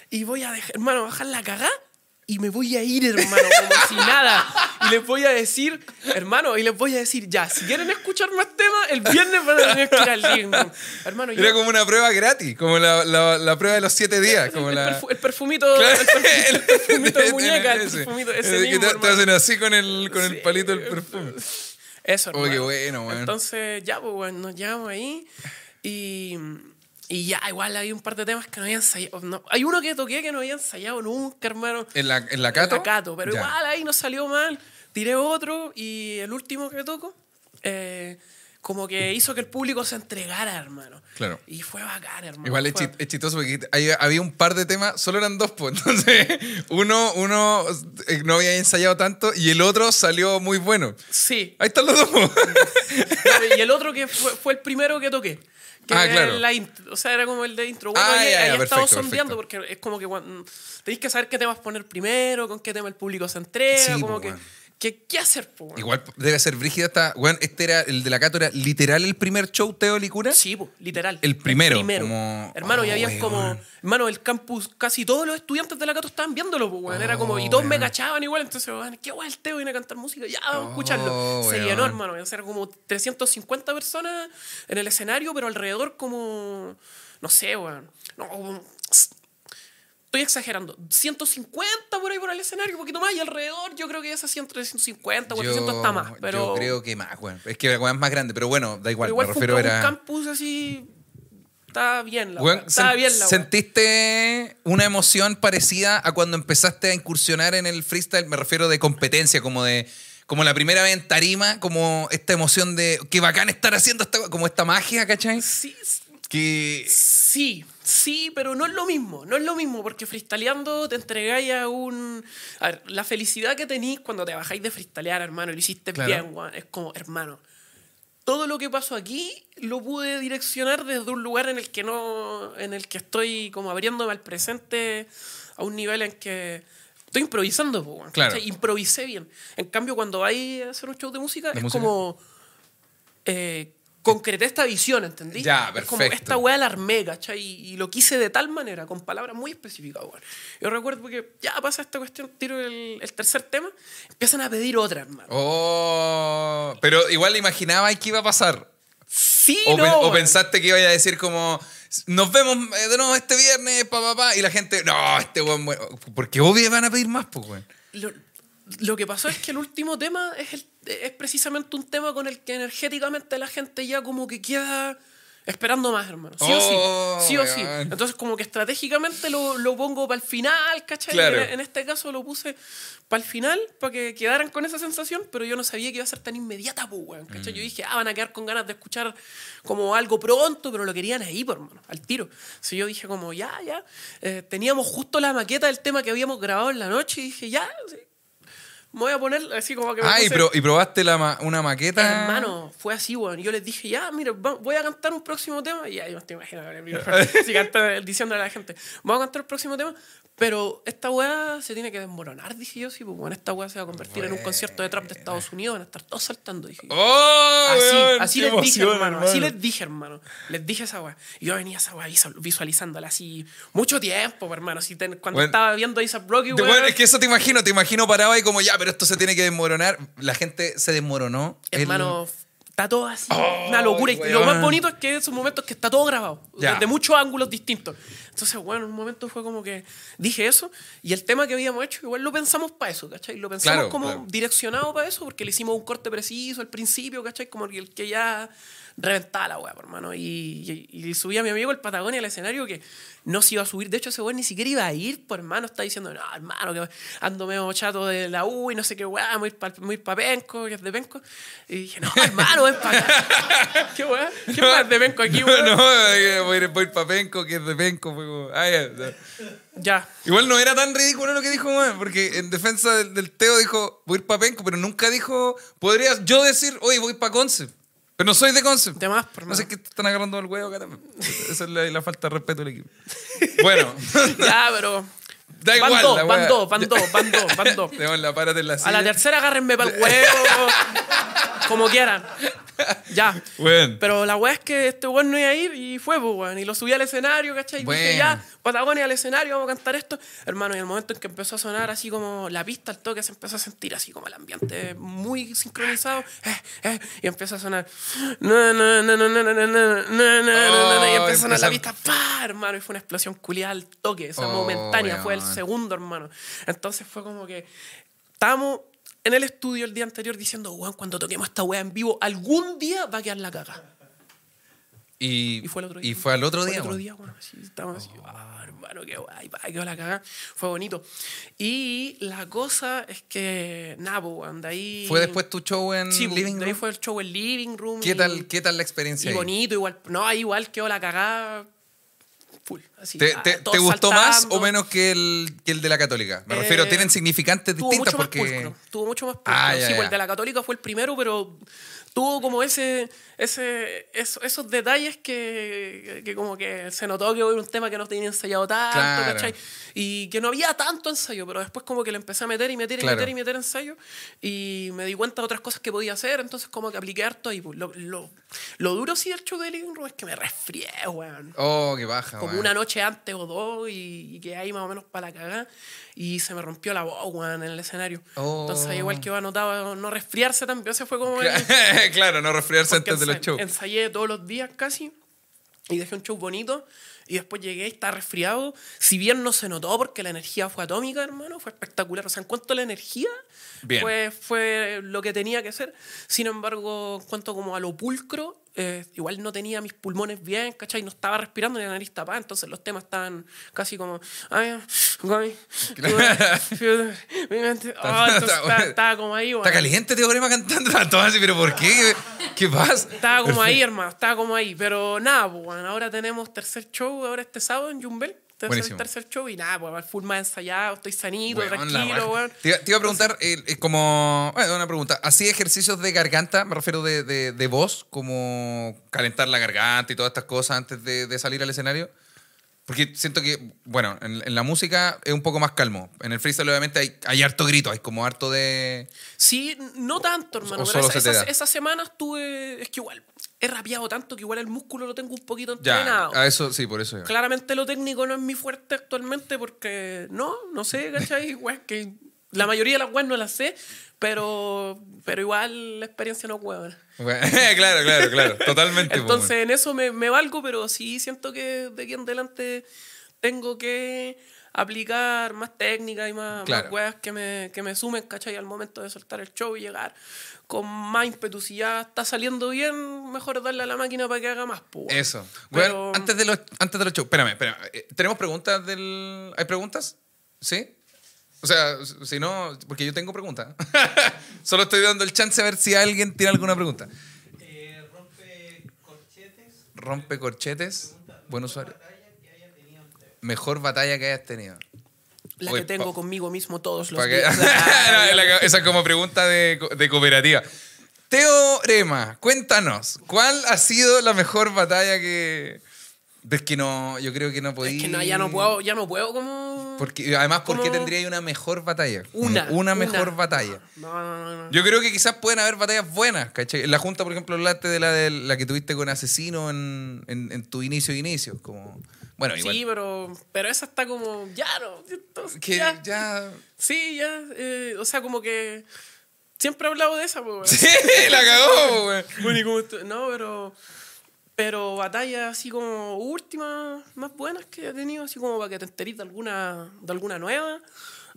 B: y voy a dejar, hermano, bajar la cagá. Y me voy a ir, hermano, como si nada. Y les voy a decir, hermano, y les voy a decir, ya, si quieren escuchar más temas, el viernes van a tener que ir al room. Hermano, yo-
A: Era como una prueba gratis, como la, la, la prueba de los siete días. Como
B: el,
A: la...
B: perfu- el perfumito,
A: Claro,
B: el, perfu- el perfumito de muñeca, el
A: ese.
B: perfumito, ese
A: que
B: mismo,
A: te, te
B: hermano.
A: hacen así con el, con el palito del perfume.
B: Eso,
A: Oh, qué
B: hermano.
A: bueno, weón.
B: Entonces, ya, pues, bueno, nos llevamos ahí y, y ya, igual hay un par de temas que no había ensayado. no, hay uno que toqué que no había ensayado nunca, hermano.
A: ¿En la, en la Cato?
B: La Cato, pero
A: Ya.
B: igual ahí no salió mal. Tiré otro y el último que toco, eh, como que hizo que el público se entregara, hermano.
A: Claro.
B: Y fue bacán, hermano.
A: Igual es,
B: fue-
A: chit- es chistoso porque ahí había un par de temas, solo eran dos, pues. Entonces, uno, uno eh, no había ensayado tanto y el otro salió muy bueno.
B: Sí,
A: Ahí están los dos.
B: y el otro que fue, fue el primero que toqué. Que
A: Ah, claro.
B: la o sea, era como el de intro. Bueno,
A: Ah,
B: ahí,
A: ya,
B: ahí
A: ya,
B: he estado
A: perfecto,
B: sondeando
A: perfecto.
B: porque es como que tenéis que saber qué temas poner primero, con qué tema el público se entrega,
A: Sí,
B: como
A: po,
B: que,
A: weón.
B: Que- ¿qué hacer, po, weón?
A: Igual debe ser brígida esta. Bueno, este era, el de la Cato era literal el primer show Teo Licura.
B: Sí, po, literal.
A: El primero, como-
B: Hermano, y
A: Oh,
B: había
A: weón.
B: como. Hermano, el campus, casi todos los estudiantes de la Cato estaban viéndolo, pues, weón. Era como. Y
A: Oh,
B: todos me
A: weón.
B: cachaban igual. Entonces, weón, qué guay el Teo viene a cantar música. Ya, vamos a escucharlo.
A: Oh,
B: Se
A: weón.
B: llenó, hermano. O sea, como 350 personas en el escenario, pero alrededor como. No sé, weón. No, Estoy exagerando. 150 por ahí por el escenario, un poquito más. Y alrededor, yo creo que es así entre 150, 400 está más. Pero
A: yo creo que más, bueno. Es que la weá es más grande, pero bueno, da igual.
B: pero igual
A: me refiero
B: un,
A: era.
B: un campus así. Estaba bien la weá,
A: sen-
B: bien la weá.
A: ¿Sentiste una emoción parecida a cuando empezaste a incursionar en el freestyle? Me refiero de competencia, como de. Como la primera vez en tarima, como esta emoción de qué bacán estar haciendo esta, como esta magia, ¿cachai?
B: Sí,
A: Que.
B: sí, sí, pero no es lo mismo. No es lo mismo porque freestyleando te entregáis a un. A ver, la felicidad que tenéis cuando te bajáis de freestylear, hermano, lo hiciste
A: Claro.
B: bien, weón. Es como, hermano. Todo lo que pasó aquí lo pude direccionar desde un lugar en el que no. en el que estoy como abriéndome al presente a un nivel en que. Estoy improvisando, weón,
A: Claro.
B: ¿cachai? Improvisé bien. En cambio, cuando vais a hacer un show de música,
A: ¿De
B: es
A: música?
B: como. eh, concreté esta visión, ¿entendí?
A: Ya,
B: Es como
A: perfecto.
B: esta weá la armé, ¿cachai? Y, y lo quise de tal manera, con palabras muy específicas, weón. Yo recuerdo que ya pasa esta cuestión, tiro el, el tercer tema, empiezan a pedir otra, hermano.
A: Oh. Pero igual imaginaba que iba a pasar.
B: Sí,
A: O,
B: no,
A: o pensaste que iba a decir como. Nos vemos eh, de nuevo este viernes, pa, pa, pa", Y la gente, no, este weón. bueno", Porque obvio van a pedir más, pues, weón.
B: Lo, lo que pasó es que el último tema es, el- es precisamente un tema con el que energéticamente la gente ya como que queda esperando más, hermano. Sí
A: Oh,
B: o sí. Sí o sí. Entonces como que estratégicamente lo, lo pongo para el final, ¿cachai?
A: Claro.
B: En, en este caso lo puse para el final, para que quedaran con esa sensación, pero yo no sabía que iba a ser tan inmediata, pues, weón, ¿cachai?
A: Mm.
B: Yo dije, ah, van a quedar con ganas de escuchar como algo pronto, pero lo querían ahí, por hermano, al tiro. Si yo dije como, ya, ya. Eh, teníamos justo la maqueta del tema que habíamos grabado en la noche y dije, ya, sí. Me voy a poner así como que me
A: Ah, y,
B: puse-
A: pro- y probaste la ma- una maqueta.
B: Hermano, fue así, weón. Yo les dije, ya, mira, va- voy a cantar un próximo tema. Y yo me estoy imaginando si canta diciendo a la gente, vamos a cantar el próximo tema. Pero esta weá se tiene que desmoronar, dije yo. Sí, pues bueno, esta weá se va a convertir en un concierto de trap de Estados Unidos. Van a estar todos saltando, dije yo.
A: ¡Oh!
B: Así,
A: weón,
B: así les dije,
A: emoción,
B: hermano, Así les dije, hermano. Les dije esa weá. Y yo venía esa weá visual- visualizándola así mucho tiempo, hermano. Así cuando
A: Bueno,
B: estaba viendo a Isaac Rocky,
A: De-
B: weón.
A: bueno, es que eso te imagino, te imagino parado ahí como ya, pero esto se tiene que desmoronar. La gente se desmoronó. El-
B: Hermano, Está todo así,
A: Oh,
B: una locura. Y lo más bonito es que esos momentos que está todo grabado,
A: Ya.
B: desde muchos ángulos distintos. Entonces, bueno, en un momento fue como que dije eso y el tema que habíamos hecho, igual lo pensamos para eso, ¿cachai? Lo pensamos
A: Claro,
B: como
A: claro.
B: direccionado para eso, porque le hicimos un corte preciso al principio, ¿cachai? Como el que ya reventaba la weá, por hermano. Y, y, y subí a mi amigo el Patagonia al escenario que no se iba a subir. De hecho, ese weón ni siquiera iba a ir, por hermano. Está diciendo, no, hermano, que ando medio chato de la U y no sé qué weá, muy para pa Penco, que es de Penco. Y dije, no, hermano, ven para acá. ¿Qué weá? ¿Qué weá es de Penco aquí, weón?
A: no, eh, voy voy a ir pa' Penco, que es de Penco. fue como, ah, ya, ya.
B: Ya.
A: Igual no era tan ridículo lo que dijo, weón, porque en defensa del, del Teo dijo, voy a ir pa' Penco, pero nunca dijo, podría yo decir, oye, voy pa' Conce. Pero no soy de Conce.
B: De más, por
A: No sé qué te están agarrando el huevo, cara. Esa es la, la falta de respeto del equipo. Bueno,
B: Ya, pero.
A: Da
B: van dos, van dos, van dos, van dos, van dos.
A: Démosla, párate en la
B: A la tercera agárrenme para el huevo. como quieran. Ya.
A: Bueno.
B: Pero la weá es que este weón no iba a ir y fue, pues, weón. Y lo subí al escenario, ¿cachai? Y
A: Bueno.
B: dije, ya, Patagonia al escenario, vamos a cantar esto. Hermano, y el momento en que empezó a sonar así como la pista, el toque, se empezó a sentir así como el ambiente muy sincronizado. Eh, eh, y empezó a sonar. No, no, no, no, no, no, no, no, no, no, y
A: Oh,
B: empezó a sonar la
A: empieza-
B: pista, ¡pah! hermano. Y fue una explosión culiada al toque, esa
A: Oh,
B: momentánea. Fue el segundo, hermano. Entonces fue como que estábamos en el estudio el día anterior diciendo, weón, cuando toquemos esta weá en vivo, algún día va a quedar la caga.
A: Y,
B: Y fue el otro día.
A: y fue al otro
B: Fue
A: día.
B: el otro día, bueno, así, estábamos así, ah, hermano, qué guay, pa, la cagada. Fue bonito. Y la cosa es que, nada, pues, de ahí...
A: ¿Fue después tu show en
B: Sí, pues,
A: Living
B: de ahí
A: Room?
B: fue el show en Living Room.
A: ¿Qué
B: y-
A: tal, ¿Qué tal la experiencia
B: Y
A: ahí?
B: bonito, igual. No, igual quedó la cagada full. Así,
A: ¿Te,
B: ah,
A: te- te gustó más
B: saltando.
A: o menos que el, que el de la Católica? Me
B: Eh,
A: refiero, tienen significantes
B: Tuvo
A: distintas
B: mucho más
A: porque...
B: pulcro. Tuvo mucho más pulcro.
A: Ah,
B: sí, pues
A: ya.
B: el de la Católica fue el primero, pero tuvo como ese, ese eso- esos detalles que, que como que se notó que era un tema que no tenía ensayado tanto,
A: Claro.
B: ¿cachai? Y que no había tanto ensayo, pero después como que le empecé a meter y meter y
A: Claro.
B: meter y meter ensayo y me di cuenta de otras cosas que podía hacer, entonces como que apliqué harto y pues, lo, lo, lo duro sí del show de Living Room es que me resfrié, weón
A: Oh, qué baja,
B: como
A: weón.
B: una noche antes o dos y, y quedé ahí más o menos para la cagada y se me rompió la voz, weón, en el escenario.
A: Oh.
B: Entonces, igual que iba anotado no resfriarse también, ese fue como... el-
A: claro, no resfriarse antes de los shows.
B: Ensayé todos los días casi y dejé un show bonito y después llegué y estaba resfriado. Si bien no se notó porque la energía fue atómica, hermano, fue espectacular. O sea, en cuanto a la energía,
A: Bien.
B: fue, fue lo que tenía que ser. Sin embargo, en cuanto como a lo pulcro, eh, igual no tenía mis pulmones bien, ¿cachai? No estaba respirando ni la nariz tapada, entonces los temas estaban casi como... Ay, ay, entonces estaba, como ahí,
A: Está caliente Teorema cantando a todas así, pero ¿por qué? ¿Qué, qué pasa?
B: Estaba como ahí, hermano, estaba como ahí. Pero nada, pues, bueno, ahora tenemos tercer show, ahora este sábado en Jumbel. Tercer, tercer show y nada, pues full más ensayado, estoy sanito,
A: la
B: tranquilo, weón.
A: Te, iba- te iba a preguntar, eh, eh, como. Bueno, una pregunta. ¿Hacía ejercicios de garganta? Me refiero de, de, de voz, como calentar la garganta y todas estas cosas antes de, de salir al escenario. Porque siento que, bueno, en, en la música es un poco más calmo. En el freestyle, obviamente, hay, hay harto grito, hay como harto de.
B: Sí, no tanto, hermano.
A: O
B: pero esa,
A: se te
B: esa-
A: da.
B: esa semana estuve. Es que igual he rapeado tanto que igual el músculo lo tengo un poquito
A: Ya,
B: entrenado.
A: a eso sí, por eso. ya.
B: Claramente lo técnico no es mi fuerte actualmente porque no, no sé, ¿cachai? Weón, que la mayoría de las weas no las sé, pero, pero igual la experiencia no es.
A: Bueno, claro, claro, claro. Totalmente. pues,
B: Entonces en eso me, me valgo, pero sí siento que de aquí en adelante tengo que aplicar más técnica y más,
A: Claro.
B: más weas que me, que me sumen, ¿cachai? Al momento de soltar el show y llegar con más ímpetu. Si ya está saliendo bien, mejor darle a la máquina para que haga más. Pues, weón.
A: Eso.
B: Pero-
A: Bueno, antes de los, antes de los shows, espérame, espérame. Eh, ¿Tenemos preguntas del. ¿Hay preguntas? ¿Sí? O sea, si no, porque yo tengo preguntas. Solo estoy dando el chance a ver si alguien tiene alguna pregunta.
C: Eh, rompe corchetes.
A: Rompe corchetes. Buen usuario.
C: Batalla que haya tenido usted.
A: Mejor batalla que hayas tenido.
B: La
A: Oye,
B: que tengo
A: pa-
B: conmigo mismo todos los días.
A: No, la- esa es como pregunta de, de cooperativa. Teorema, cuéntanos, ¿cuál ha sido la mejor batalla que... Es que no, yo creo que no podía...
B: Es que no, ya no puedo, ya no puedo como...
A: Porque, además, ¿por qué tendría una mejor batalla? Como
B: Una.
A: Una mejor batalla.
B: No, no, no, no.
A: Yo creo que quizás pueden haber batallas buenas, ¿cachai? En la Junta, por ejemplo, hablaste de la, de la que tuviste con Asesino en, en, en tu inicio de inicio. Como, bueno, igual.
B: Sí, pero, pero esa está como, ya no. entonces,
A: que
B: ya.
A: ya...
B: Sí, ya. eh, o sea, como que Siempre he hablado de esa, pues.
A: Sí, la cagó, weón.
B: Bueno, ¿y estu- No, pero. Pero batallas así como últimas, más buenas que he tenido, así como para que te enterís de alguna, de alguna nueva.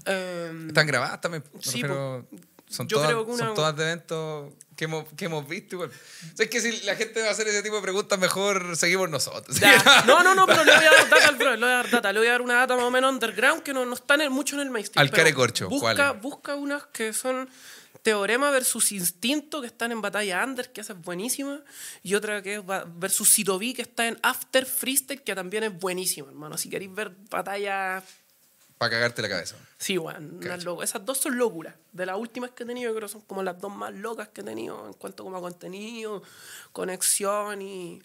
B: Eh,
A: Están grabadas también.
B: Sí,
A: refiero- son,
B: yo
A: todas,
B: creo que una-
A: son todas de eventos que hemos, que hemos visto. Igual. O sea, es que si la gente va a hacer ese tipo de preguntas, mejor seguimos nosotros.
B: ya. No, no, no, pero le voy a dar data al bro, le voy a dar data. Le voy a dar una data más o menos underground que no, no está en el- mucho en el mainstream.
A: Alcare
B: pero
A: Corcho,
B: Busca,
A: ¿cuáles?
B: busca unas que son Teorema versus Instinto, que están en Batalla Under, que esa es buenísima. Y otra que es versus Citobi, que está en After Freestyle, que también es buenísima, hermano. Si queréis ver batallas
A: Para cagarte la cabeza.
B: Sí, weón. locu- Esas dos son locuras. De las últimas que he tenido, creo que son como las dos más locas que he tenido en cuanto como a contenido, conexión y,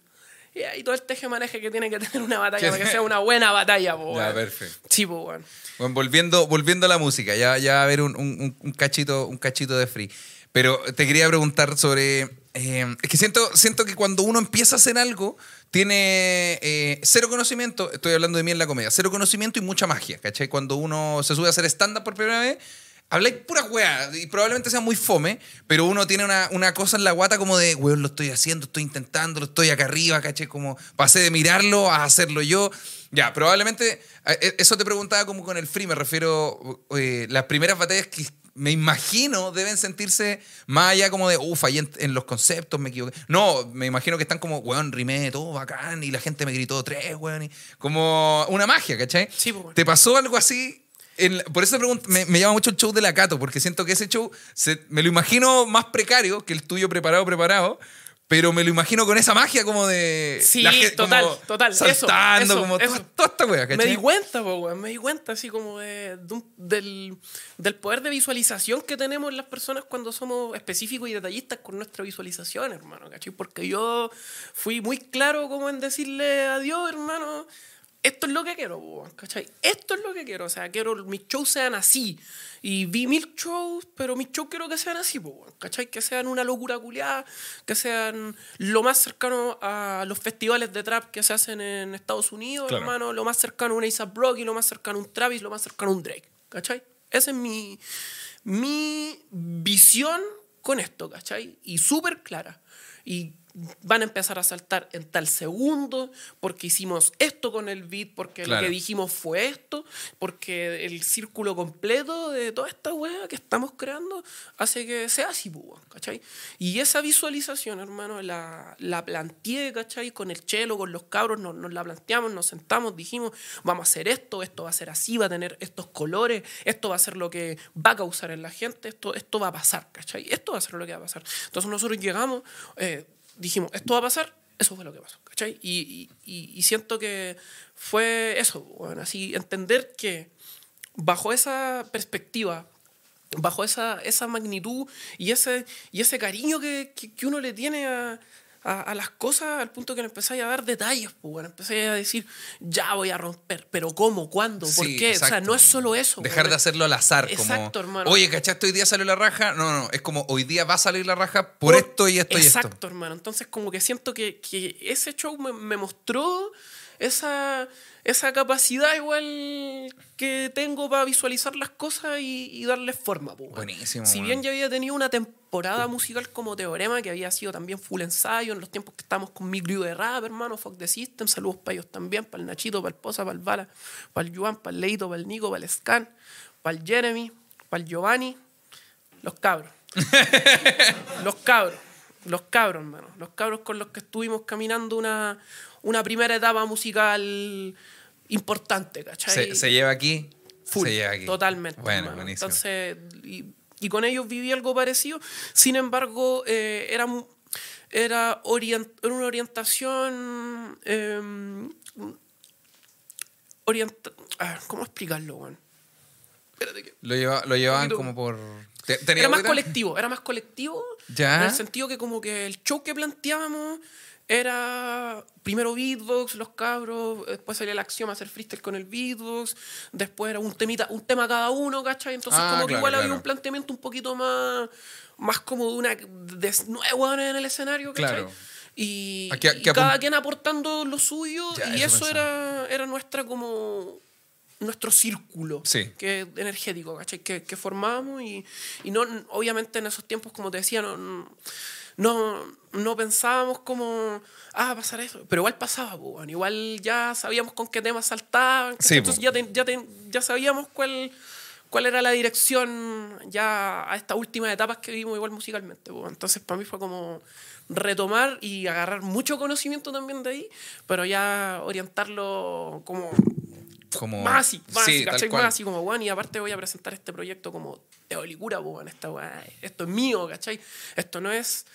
B: y todo el teje-maneje que tiene que tener una batalla para que sea una buena batalla, po,
A: Ya, perfecto.
B: Sí, pues, weón.
A: Bueno, volviendo, volviendo a la música, ya, ya va a haber un, un- un- un cachito, un cachito de free. Pero te quería preguntar sobre. eh, es que siento, siento que cuando uno empieza a hacer algo, tiene eh, cero conocimiento. Estoy hablando de mí en la comedia. Cero conocimiento y mucha magia, ¿cachai? Cuando uno se sube a hacer stand-up por primera vez. Habláis pura weá y probablemente sea muy fome, pero uno tiene una, una cosa en la guata como de, weón, lo estoy haciendo, estoy intentando, lo estoy acá arriba, caché, como pasé de mirarlo a hacerlo yo. Ya, probablemente, eh, eso te preguntaba como con el free, me refiero, eh, las primeras batallas que me imagino deben sentirse más allá como de, uff, ahí en, en los conceptos me equivoqué. No, me imagino que están como, weón, rimé todo bacán y la gente me gritó tres, weón, y como una magia, ¿cachai?
B: Sí, pues.
A: ¿Te pasó algo así? En la- por eso pregunto- me, me llama mucho el show de la Cato, porque siento que ese show se- me lo imagino más precario que el tuyo preparado, preparado, pero me lo imagino con esa magia como de.
B: Sí,
A: gente
B: total,
A: como
B: total,
A: Saltando,
B: eso,
A: como
B: eso.
A: toda, toda esta wea,
B: Me di cuenta, po, weón, me di cuenta así como de, de un- del, del poder de visualización que tenemos las personas cuando somos específicos y detallistas con nuestra visualización, hermano, ¿cachai? Porque yo fui muy claro como en decirle adiós, hermano, esto es lo que quiero, ¿cachai? Esto es lo que quiero, o sea, quiero mis shows sean así. Y vi mil shows, pero mis shows quiero que sean así, ¿cachai? Que sean una locura culiada, que sean lo más cercano a los festivales de trap que se hacen en Estados Unidos,
A: Claro.
B: hermano, lo más cercano a un A$AP Rocky, lo más cercano a un Travis, lo más cercano a un Drake, ¿cachai? Esa es mi, mi visión con esto, ¿cachai? Y súper clara. Y van a empezar a saltar en tal segundo, porque hicimos esto con el beat, porque
A: Claro.
B: lo que dijimos fue esto, porque el círculo completo de toda esta wea que estamos creando hace que sea así, pues, ¿cachai? Y esa visualización, hermano, la, la planteé, ¿cachai? Con el chelo, con los cabros, nos, nos la planteamos, nos sentamos, dijimos, vamos a hacer esto, esto va a ser así, va a tener estos colores, esto va a ser lo que va a causar en la gente, esto, esto va a pasar, ¿cachai? Esto va a ser lo que va a pasar. Entonces nosotros llegamos, eh, dijimos, esto va a pasar, eso fue lo que pasó, ¿cachai? Y, y- y- siento que fue eso, bueno, así, entender que bajo esa perspectiva, bajo esa, esa magnitud y ese, y ese cariño que, que- que uno le tiene a, a- a las cosas, al punto que le empezáis a dar detalles, pues, bueno, empezáis a decir, ya voy a romper, pero ¿cómo? ¿Cuándo? ¿Por
A: Sí,
B: qué? O sea,
A: exacto.
B: no es solo eso.
A: Dejar
B: weón.
A: de hacerlo al azar.
B: Exacto,
A: como,
B: hermano.
A: Oye, ¿cachaste? Hoy día salió la raja. No, no, es como hoy día va a salir la raja por, esto y esto y
B: Exacto,
A: esto.
B: hermano. Entonces, como que siento que, que ese show me, me mostró esa, esa capacidad igual que tengo para visualizar las cosas y, y darles forma. po, weón.
A: Buenísimo,
B: Si bien ya había tenido una temporada musical como Teorema, que había sido también full ensayo en los tiempos que estábamos con mi crew de rap, hermano, Fuck the System, saludos para ellos también, para el Nachito, para el Poza, para el Bala, para el Juan, para el Leito, para el Nico, para el Scan, para el Jeremy, para el Giovanni, los cabros. los cabros, los cabros, hermano. Los cabros con los que estuvimos caminando una, una primera etapa musical importante, ¿cachai?
A: Se, se lleva aquí.
B: Full,
A: se lleva aquí.
B: Totalmente.
A: Bueno,
B: hermano.
A: buenísimo.
B: Entonces, y, y con ellos viví algo parecido. Sin embargo, eh, era, era, orient- era una orientación. eh, orienta- ah, ¿Cómo explicarlo, weón? Espérate que-
A: Lo, lleva- lo llevaban
B: poquito-
A: como por. ¿Te- tenía
B: Era más colectivo, era más colectivo.
A: Ya.
B: En el sentido que como que el show que planteábamos era primero beatbox, los cabros, después salía el axioma hacer freestyle con el beatbox, después era un temita, un tema cada uno, ¿cachai? Entonces
A: Ah,
B: como que
A: claro,
B: igual había un planteamiento un poquito más, más como de una de nuevo en el escenario, ¿cachai?
A: Claro.
B: Y,
A: ¿A qué-
B: y
A: qué
B: cada quien aportando lo suyo
A: Ya,
B: y
A: eso
B: era, era nuestra como nuestro círculo
A: Sí.
B: que energético, ¿cachai? Que, que formábamos y, y no, obviamente en esos tiempos, como te decía, no, no, no pensábamos como, ah, pasar eso, pero igual pasaba, pues, bueno, igual ya sabíamos con qué temas saltaban, entonces
A: po.
B: ya, ya, ya sabíamos cuál, cuál era la dirección ya a estas últimas etapas que vimos igual musicalmente. pues. Entonces para mí fue como retomar y agarrar mucho conocimiento también de ahí, pero ya orientarlo como
A: Como,
B: más así, más
A: sí,
B: así, ¿cachai? Más así como, bueno, y aparte voy a presentar este proyecto como de Olicura, pues, bueno, esta weá, esto es mío, ¿cachai? Esto no es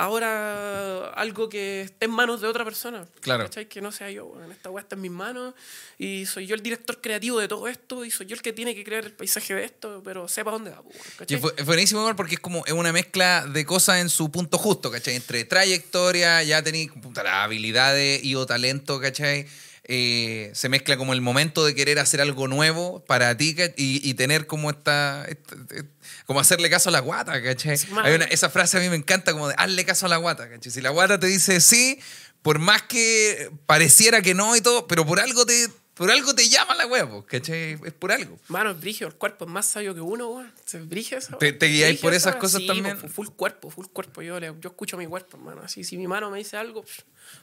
B: ahora algo que esté en manos de otra persona.
A: Claro.
B: ¿Cachai? Que no sea yo, weón. Esta weá está en mis manos y soy yo el director creativo de todo esto y soy yo el que tiene que crear el paisaje de esto, pero sepa dónde va, weón,
A: es buenísimo igual, porque es como es una mezcla de cosas en su punto justo, ¿cachai? Entre trayectoria, ya tenéis habilidades y o talento, ¿cachai? Eh, se mezcla como el momento de querer hacer algo nuevo para ti ¿cach- y, y tener como esta, esta- eh, como hacerle caso a la guata, ¿cachai? Hay una- esa frase a mí me encanta como de hazle caso a la guata, ¿cachai? Si la guata te dice sí, por más que pareciera que no y todo, pero por algo te, por algo te llama la huevo, ¿cachai? Es por algo.
B: Mano, es el cuerpo es más sabio que uno, weón. Se brige esa
A: ¿Te- te guiáis por
B: esa
A: esas
B: weá.
A: cosas
B: Sí,
A: también?
B: po, full cuerpo, full cuerpo. Yo, le- yo escucho mi cuerpo, hermano. Así, si mi mano me dice algo, pff,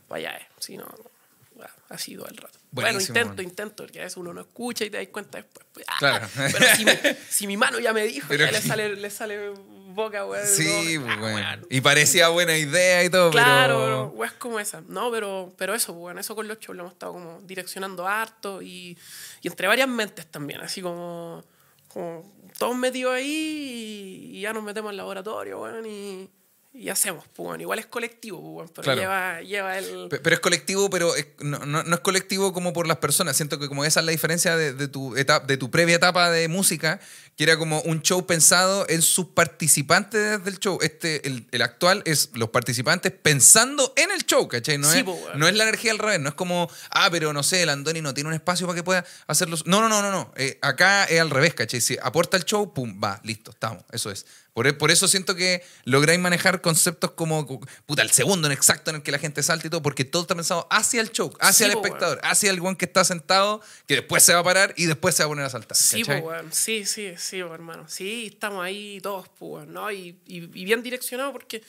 B: allá es. Si no, no. Weá, así todo el rato. bueno,
A: Buenísimo,
B: intento,
A: man.
B: intento, porque a veces uno no escucha y te das cuenta después. pues, ah,
A: Claro.
B: Pero si mi, si mi mano ya me dijo,
A: Pero
B: ya le sale, le sale boca, weón.
A: Sí, pues,
B: ah,
A: bueno.
B: weón.
A: Y parecía buena idea y todo,
B: Claro,
A: pero.
B: es como esa. No, pero, pero eso, pues, bueno, eso con los shows lo hemos estado como direccionando harto y, y entre varias mentes también, así como, como todos metidos ahí y, y ya nos metemos al laboratorio, weón, y, y hacemos, pues, bueno, igual es colectivo, pues, bueno, pero
A: Claro.
B: lleva, lleva el...
A: Pe- Pero es colectivo, pero es- no, no- no es colectivo como por las personas. Siento que como esa es la diferencia de, de tu etapa, de tu previa etapa de música, que era como un show pensado en sus participantes del show. Este, el, el actual es los participantes pensando en el show, ¿cachai? No,
B: Sí,
A: es,
B: po, weón.
A: no es la energía al revés, no es como, ah, pero no sé, el Andoni no tiene un espacio para que pueda hacerlo. No, no, no, no, no. Eh, acá es al revés, ¿cachai? Si aporta el show, pum, va, listo, estamos. Eso es. Por, e- por eso siento que lográis manejar conceptos como, puta, el segundo en exacto en el que la gente salta y todo, porque todo está pensado hacia el show, hacia
B: Sí,
A: el
B: po,
A: espectador, hacia el one que está sentado, que después se va a parar y después se va a poner a saltar.
B: Sí, pues, weón. sí, sí, sí, hermano. Sí, estamos ahí todos, pues, weón, ¿no? Y, y, y bien direccionados porque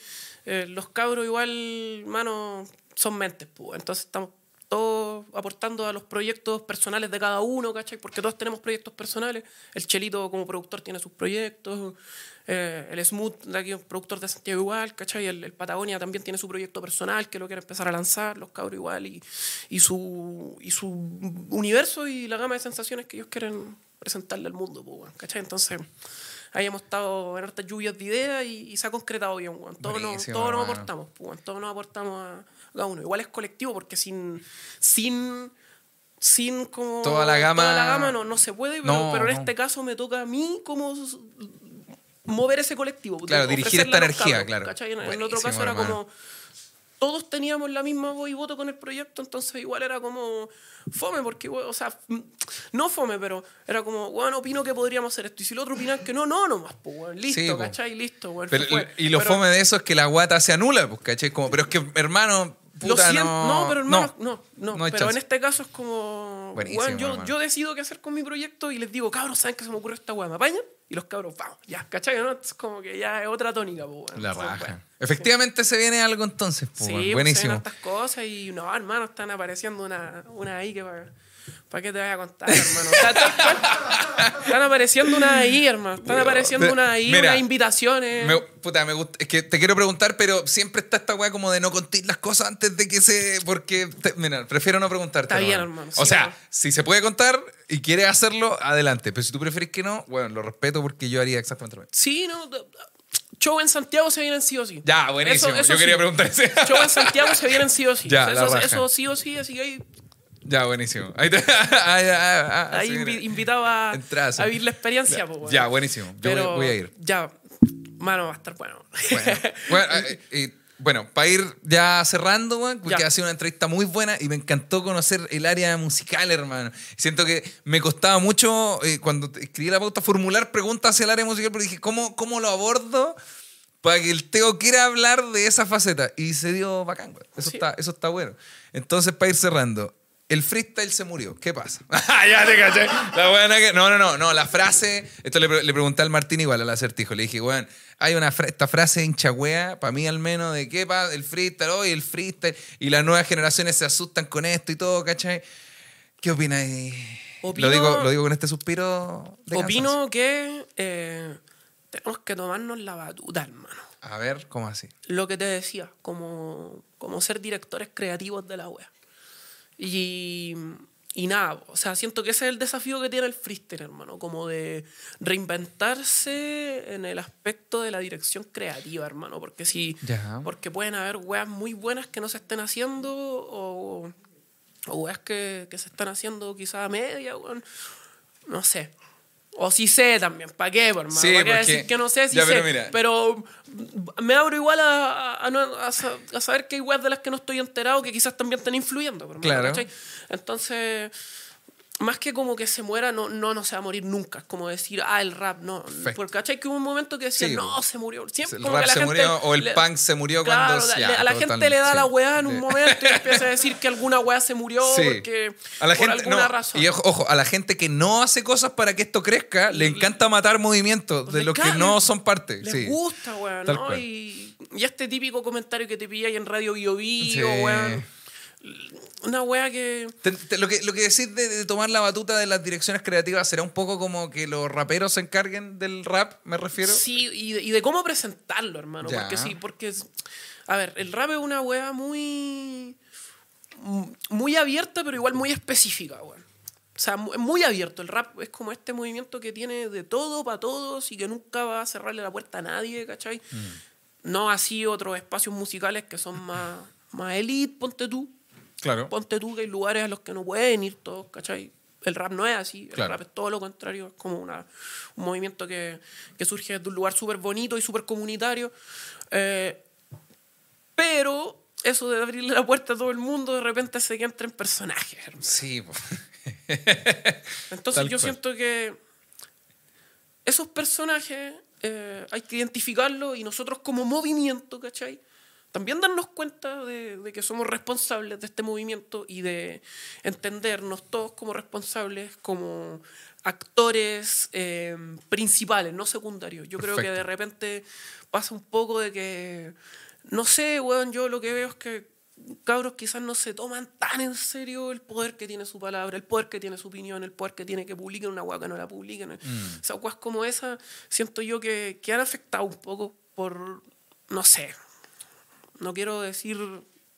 B: eh, los cabros igual, mano, son mentes, pues. Entonces estamos todos aportando a los proyectos personales de cada uno, ¿cachai? Porque todos tenemos proyectos personales. El Chelito como productor tiene sus proyectos. eh, el Smooth, de aquí, productor de Santiago igual, ¿cachai? El, el Patagonia también tiene su proyecto personal que lo quiere empezar a lanzar, los cabros igual, y, y, su, y su universo y la gama de sensaciones que ellos quieren presentarle al mundo, pues, ¿cachai? Entonces, ahí hemos estado en hartas lluvias de ideas y, y se ha concretado bien, weón. Todos nos, todos nos aportamos, pues, weón, todos nos aportamos a cada uno. Igual es colectivo porque sin... sin sin como
A: Toda la gama-
B: toda la gama no, no se puede pero,
A: No,
B: pero en
A: no.
B: este caso me toca a mí como mover ese colectivo
A: Claro, dirigir esta energía, claro.
B: ¿cachai? En, el otro caso era
A: hermano.
B: como todos teníamos la misma voz y voto con el proyecto, entonces igual era como fome, porque, o sea, mm, no fome, pero era como, bueno, opino que podríamos hacer esto. Y si el otro opina que no, no, nomás, pues, weón, listo,
A: Sí.
B: ¿cachai? Listo,
A: Pero-
B: fue.
A: y lo
B: Pero
A: fome de eso es que la guata se anula, pues, ¿cachai? Como, pero es que, hermano,
B: Lo siento,
A: no.
B: no, pero hermano, no, no,
A: no hay
B: pero en este caso es como,
A: Buenísimo,
B: weón, yo,
A: hermano.
B: yo decido qué hacer con mi proyecto y les digo, cabros, ¿saben qué se me ocurre esta weá? ¿Me apañan? Y los cabros, vamos, ya, ¿cachai? ¿no? Es como que ya es otra tónica, pues, weón.
A: La raja.
B: bueno,
A: Efectivamente se viene algo entonces, pues,
B: Sí,
A: bueno,
B: pues, se
A: buenísimo.
B: estas cosas y no, hermano, están apareciendo una, una ahí que para ¿Para qué te voy a contar, hermano? Está- está- Están apareciendo una ahí, hermano. Están apareciendo una ahí,
A: Mira,
B: unas invitaciones.
A: Me, puta, me gusta, es que te quiero preguntar, pero siempre está esta weá como de no contar las cosas antes de que se. Porque, te- mira, prefiero no preguntarte.
B: Está bien,
A: hermano.
B: hermano,
A: O
B: sí,
A: sea,
B: hermano.
A: si se puede contar y quieres hacerlo, adelante. Pero si tú prefieres que no, bueno, lo respeto porque yo haría exactamente lo mismo.
B: Sí, no. Show en Santiago se vienen sí o sí.
A: Ya, buenísimo.
B: Eso- eso
A: yo quería preguntar eso.
B: Show en Santiago se vienen sí o sí.
A: Ya,
B: O sea,
A: la
B: eso, eso sí o sí, así que ahí,
A: ya, buenísimo. Ahí, te, ah, ya, ah, ah,
B: ahí
A: sí,
B: invi-
A: mira.
B: invitado a,
A: Entrazo.
B: a vivir la experiencia. po, weón.
A: Ya, buenísimo. Yo
B: Pero
A: voy, voy a ir.
B: Ya, mano, va a estar bueno.
A: Bueno, bueno, eh, eh, bueno, para ir ya cerrando, weón, porque
B: Ya.
A: ha sido una entrevista muy buena y me encantó conocer el área musical, hermano. Siento que me costaba mucho, eh, cuando escribí la pauta, formular preguntas hacia el área musical, pero dije, ¿cómo, cómo lo abordo para que el Teo quiera hablar de esa faceta? Y se dio bacán, weón. Eso,
B: Sí.
A: está, eso está bueno. Entonces, para ir cerrando, el freestyle se murió. ¿Qué pasa? ya te caché. La buena que... No, no, no, no. La frase. Esto le, pre- le pregunté al Martín igual al acertijo. Le dije, weón, hay una fra- esta frase hinchagüea, para mí al menos, de qué pasa, el freestyle, hoy el freestyle. Y las nuevas generaciones se asustan con esto y todo, ¿cachai? ¿Qué opinas?
B: Opino-
A: Lo, digo, lo digo con este suspiro de cansancio.
B: Opino que eh, tenemos que tomarnos la batuta, hermano.
A: A ver, ¿cómo así?
B: Lo que te decía, como, como ser directores creativos de la wea. Y, y nada, o sea, siento que ese es el desafío que tiene el freestyle, hermano, como de reinventarse en el aspecto de la dirección creativa, hermano, porque si,
A: Ya.
B: porque pueden haber weas muy buenas que no se estén haciendo o, o weas que, que se están haciendo quizás a media, weón. no sé. O sí sé también, ¿para qué, por hermano?
A: Sí,
B: ¿Para qué
A: porque-
B: decir que no sé? Sí
A: Ya,
B: sé.
A: pero mira.
B: Pero me abro igual a, a- a a sa- a saber que hay weas de las que no estoy enterado que quizás también están influyendo. por hermano,
A: Claro.
B: ¿cachai? Entonces, más que como que se muera, no, no, no se va a morir nunca. Es como decir, ah, el rap, no.
A: Perfecto.
B: Porque, ¿cachai? Que hubo un momento que decía,
A: Sí,
B: no, se murió. Siempre,
A: El
B: como
A: rap
B: que la
A: se
B: gente
A: murió o el
B: le-
A: punk se murió
B: Claro,
A: cuando...
B: le- a la gente le da
A: sí.
B: la weá en un momento y empieza a decir que alguna weá se murió
A: Sí.
B: porque
A: a la
B: por
A: gente,
B: alguna
A: no,
B: razón.
A: Y ojo, ojo, a la gente que no hace cosas para que esto crezca, le encanta matar movimientos de los que no son parte.
B: Les gusta,
A: Tal
B: ¿no? Y, y este típico comentario que te pilláis en Radio Bio Bio,
A: Sí.
B: Una weá que...
A: Te- te- lo, que, lo que decís de, de tomar la batuta de las direcciones creativas será un poco como que los raperos se encarguen del rap, me refiero.
B: Sí, y de, y de cómo presentarlo, hermano.
A: Ya.
B: Porque sí, porque... A ver, el rap es una weá muy... Muy abierta, pero igual muy específica, weón. O sea, muy abierto. El rap es como este movimiento que tiene de todo para todos y que nunca va a cerrarle la puerta a nadie, ¿cachai?
A: Mm.
B: No así otros espacios musicales que son más, más elite, ponte tú.
A: Claro.
B: Ponte tú que hay lugares a los que no pueden ir todos, ¿cachai? El rap no es así, el
A: Claro.
B: rap es todo lo contrario, es como una, un movimiento que, que surge desde un lugar súper bonito y súper comunitario. Eh, pero eso de abrirle la puerta a todo el mundo, de repente se que entra en personajes. hermano.
A: Sí.
B: Entonces
A: Tal
B: yo
A: cual.
B: siento que esos personajes eh, hay que identificarlos y nosotros como movimiento, ¿cachai? También darnos cuenta de, de que somos responsables de este movimiento y de entendernos todos como responsables, como actores eh, principales, no secundarios. Yo creo que de repente pasa un poco de que, no sé, weón, yo lo que veo es que cabros quizás no se toman tan en serio el poder que tiene su palabra, el poder que tiene su opinión, el poder que tiene que publiquen una hueá que no la publiquen. O sea, weas como esa, siento yo que, que han afectado un poco por, no sé, no quiero decir,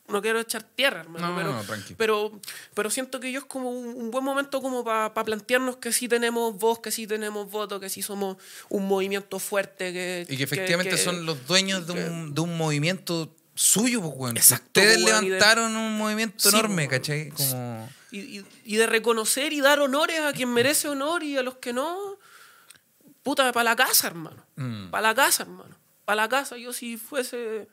B: no quiero echar tierra, hermano,
A: No,
B: pero,
A: no, tranqui.
B: pero, pero siento que yo es como un, un buen momento como para plantearnos que sí tenemos voz, que sí tenemos voto, que sí somos un movimiento fuerte. Que,
A: Y que efectivamente
B: que-
A: son los dueños de un, de un movimiento suyo, pues.
B: Exacto,
A: Ustedes
B: pues, de-
A: levantaron un movimiento
B: Sí,
A: enorme,
B: pues,
A: ¿cachai? Como...
B: y, y- y de reconocer y dar honores a quien merece honor y a los que no, puta, para la casa, hermano.
A: Mm.
B: Para la casa, hermano. Para la casa, yo si fuese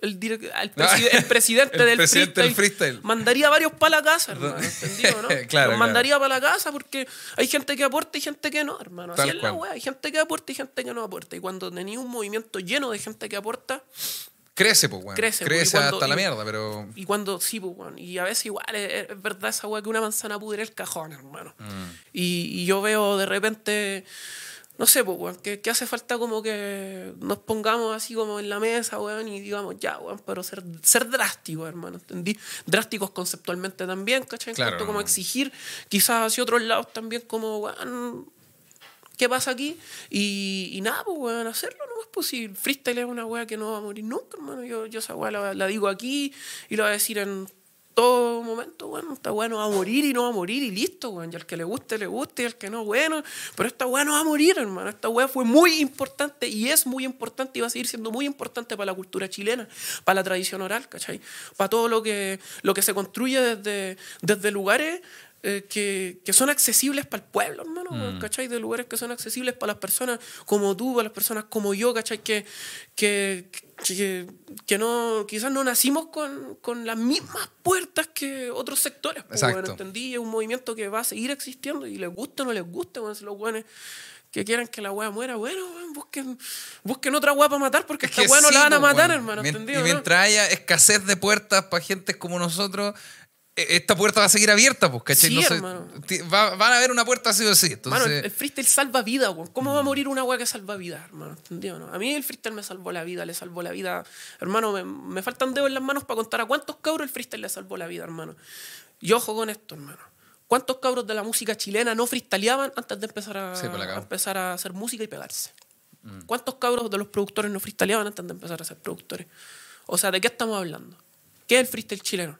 B: el, direc- el, preside- el presidente,
A: El
B: del,
A: presidente del
B: freestyle,
A: freestyle.
B: mandaría varios para la casa, hermano. ¿Entendido, no?
A: Claro,
B: Los
A: claro.
B: mandaría para la casa porque hay gente que aporta y gente que no, hermano. Así
A: Tal
B: es la wea. Hay gente que aporta y gente que no aporta. Y cuando tenía un movimiento lleno de gente que aporta,
A: Crece, pues, weón.
B: Crece,
A: Crece,
B: pues, cuando-
A: hasta la mierda, pero...
B: Y cuando, sí, pues, weón. Y a veces igual es, es verdad esa weá que una manzana pudre el cajón, hermano. Y, y yo veo de repente, no sé, pues, weón, que, que hace falta como que nos pongamos así como en la mesa, weón, y digamos, ya, weón, pero ser, ser drásticos, hermano, ¿entendí? Drásticos conceptualmente también, ¿cachai? En
A: Claro,
B: cuanto como exigir quizás hacia otros lados también como, weón, ¿qué pasa aquí? Y, y nada, pues, weón, hacerlo no es posible. Freestyle es una weá que no va a morir nunca, hermano. Yo, yo esa weá la, la digo aquí y la voy a decir en todo momento, bueno, esta weá no va a morir y no va a morir y listo, weón. Y al que le guste, le guste, y al que no, bueno. Pero esta weá no va a morir, hermano. Esta weá fue muy importante y es muy importante y va a seguir siendo muy importante para la cultura chilena, para la tradición oral, ¿cachai? Para todo lo que, lo que se construye desde, desde lugares eh, que, que son accesibles para el pueblo, hermano, weón, ¿cachai? De lugares que son accesibles para las personas como tú, para las personas como yo, ¿cachai? Que, que, que, que no, quizás no nacimos con, con las mismas puertas que otros sectores, pues,
A: Exacto.
B: weón, ¿entendí? Es un movimiento que va a seguir existiendo y les gusta o no les gusta, weón, si los weones que quieran que la wea muera, bueno, busquen, busquen otra wea para matar porque esta wea no la van a
A: pues,
B: matar,
A: weón.
B: hermano.
A: Y
B: no?
A: mientras haya escasez de puertas para gente como nosotros, esta puerta va a seguir abierta, pues, ¿cachai?
B: Sí,
A: No sé, va- van a haber una puerta sí o sí. Entonces,
B: Mano, el, freestyle salva vida, weón. ¿Cómo va a morir una weá que salva vida, hermano? ¿Entendido? No? A mí el freestyle me salvó la vida, le salvó la vida. Hermano, me, me faltan dedos en las manos para contar a cuántos cabros el freestyle le salvó la vida, hermano. Y ojo con esto, hermano. ¿Cuántos cabros de la música chilena no freestyleaban antes de empezar a,
A: Sí, pues
B: empezar a hacer música y pegarse? ¿Cuántos cabros de los productores no freestyleaban antes de empezar a ser productores? O sea, ¿de qué estamos hablando? ¿Qué es el freestyle chileno?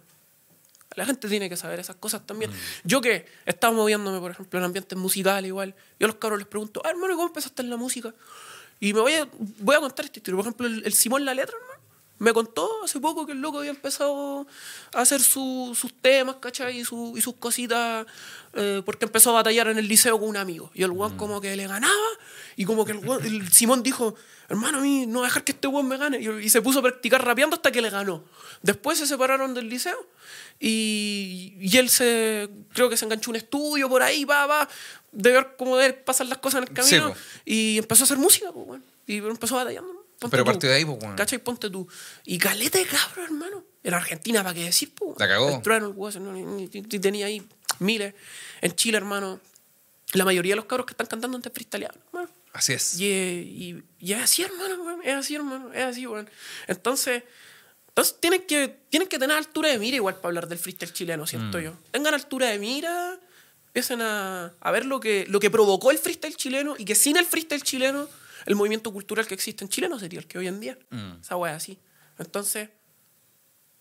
B: La gente tiene que saber esas cosas también. Yo que estaba moviéndome, por ejemplo, en ambientes musicales igual, yo a los cabros les pregunto, ah, hermano, ¿y ¿cómo empezaste en la música? Y me voy a, voy a contar esta historia. Por ejemplo, el, el Simón La Letra, hermano, me contó hace poco que el loco había empezado a hacer su- sus temas, ¿cachai? Y, su- y sus cositas, eh, porque empezó a batallar en el liceo con un amigo. Y el weón como que le ganaba, y como que el, weón- el Simón dijo, hermano, a mí no voy a dejar que este weón me gane. Y, y se puso a practicar rapeando hasta que le ganó. Después se separaron del liceo. Y, y él se, creo que se enganchó un estudio por ahí, va, va, de ver cómo de- pasan las cosas en el camino. y empezó a hacer música, pues, weón. Y empezó batallando. Ponte
A: Pero
B: tú.
A: partió de ahí, pues, weón.
B: ¿Cachai? Ponte tú. Y caleta de cabro, hermano. En Argentina, ¿para qué decir, pues?
A: La cagó.
B: El trueno, el hueso, no, ni- ni- ni- tenía ahí miles. En Chile, hermano, la mayoría de los cabros que están cantando antes freestyleaban, hermano.
A: así es.
B: Y, y, y es así, hermano, weón, es así, hermano, es así, weón. Entonces, entonces tienen, que, tienen que tener altura de mira igual para hablar del freestyle chileno, siento
A: Mm.
B: yo. Tengan altura de mira, empiecen a, a ver lo que, lo que provocó el freestyle chileno y que sin el freestyle chileno, el movimiento cultural que existe en Chile no sería el que hoy en día.
A: Mm.
B: Esa weá así. Entonces,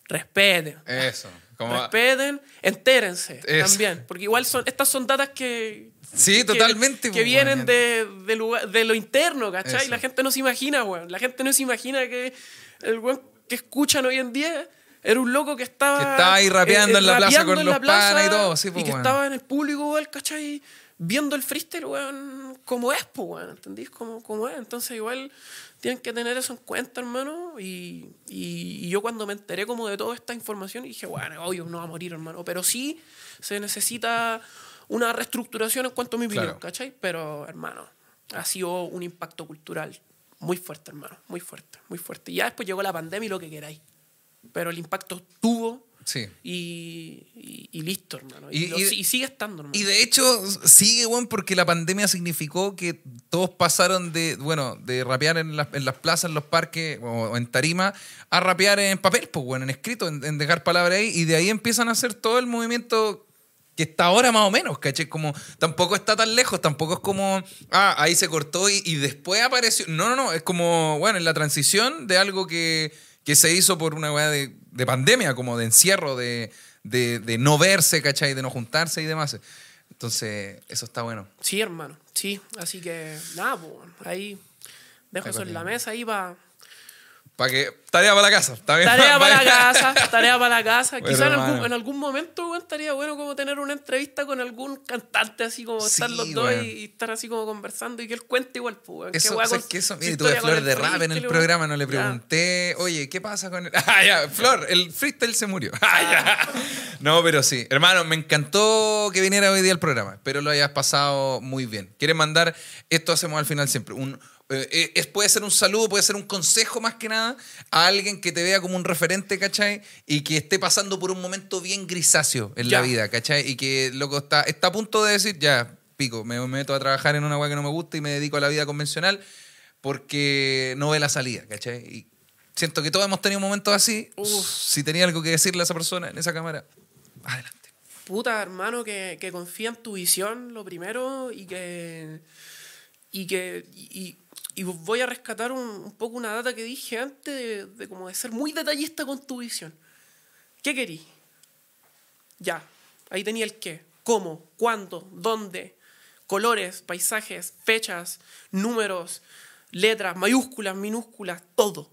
B: respeten.
A: Eso. Como,
B: Respeten, entérense
A: Eso.
B: también. Porque igual son, estas son datas que.
A: Sí,
B: que-
A: totalmente,
B: Que
A: pues,
B: vienen de, de, lugar- de lo interno, ¿cachai?
A: Eso.
B: La gente no se imagina, weón. La gente no se imagina que el weón que escuchan hoy en día era un loco que estaba.
A: Que estaba ahí rapeando en la plaza con los panas y todo, sí,
B: Y
A: pues,
B: que
A: weón.
B: estaba en el público, ¿cachai? Viendo el freestyle, weón, como es, pues, weón. ¿Entendís? Como, como es. Entonces, igual tienen que tener eso en cuenta, hermano. Y, y- y yo cuando me enteré como de toda esta información, dije, bueno, obvio, no va a morir, hermano. Pero sí se necesita una reestructuración en cuanto a mi opinión,
A: Claro.
B: ¿cachai? Pero, hermano, ha sido un impacto cultural muy fuerte, hermano. Muy fuerte, muy fuerte. Y ya después llegó la pandemia y lo que queráis. Pero el impacto tuvo
A: Sí.
B: y, y- y listo, hermano.
A: Y-
B: lo- sigue estando, hermano.
A: Y de hecho, sigue, weón, porque la pandemia significó que todos pasaron de, bueno, de rapear en las, en las plazas, en los parques o, o en tarima, a rapear en papel, pues, bueno, en escrito, en, en dejar palabras ahí, y de ahí empiezan a hacer todo el movimiento que está ahora más o menos, ¿caché? Como tampoco está tan lejos, tampoco es como, ah, ahí se cortó y, y después apareció. No, no, no, es como, bueno, en la transición de algo que, que se hizo por una weá de, de pandemia, como de encierro, de, de, de no verse, ¿cachai? De no juntarse y demás. Entonces, eso está bueno.
B: Sí, hermano, sí. Así que, nada, pues, ahí dejo
A: Ahí
B: eso en la mesa ahí para...
A: Para que. Tarea para la casa. bien.
B: Tarea para la casa, tarea para la casa.
A: Bueno,
B: Quizás en algún,
A: hermano.
B: en algún momento weón, estaría bueno como tener una entrevista con algún cantante, así como
A: Sí,
B: estar los dos y, estar así como conversando y que él cuente igual, pues,
A: Eso, eso,
B: su
A: mire, tuve Flor
B: el
A: de rap en el programa, no le
B: Ya.
A: pregunté, oye, ¿qué pasa con el...? Ah, ya, Flor, el freestyle se murió. Ah, ya. No, pero sí. Hermano, me encantó que viniera hoy día al programa. Espero lo hayas pasado muy bien. ¿Quieres mandar? Esto hacemos al final siempre. Un, eh, es, puede ser un saludo, puede ser un consejo más que nada a alguien que te vea como un referente, ¿cachai? Y que esté pasando por un momento bien grisáceo en
B: Ya.
A: la vida, ¿cachai? Y que, loco, está, está a punto de decir, ya, pico, me meto a trabajar en una weá que no me gusta y me dedico a la vida convencional porque no ve la salida, ¿cachai? Y siento que todos hemos tenido momentos así.
B: Uf.
A: Si tenía algo que decirle a esa persona en esa cámara, adelante.
B: Puta, hermano, que, que confía en tu visión, lo primero, y que. Y que. Y, y voy a rescatar un, poco una data que dije antes de, como de ser muy detallista con tu visión. ¿Qué querís? Ya, ahí tenía el qué. ¿Cómo? ¿Cuándo? ¿Dónde? Colores, paisajes, fechas, números, letras, mayúsculas, minúsculas, todo.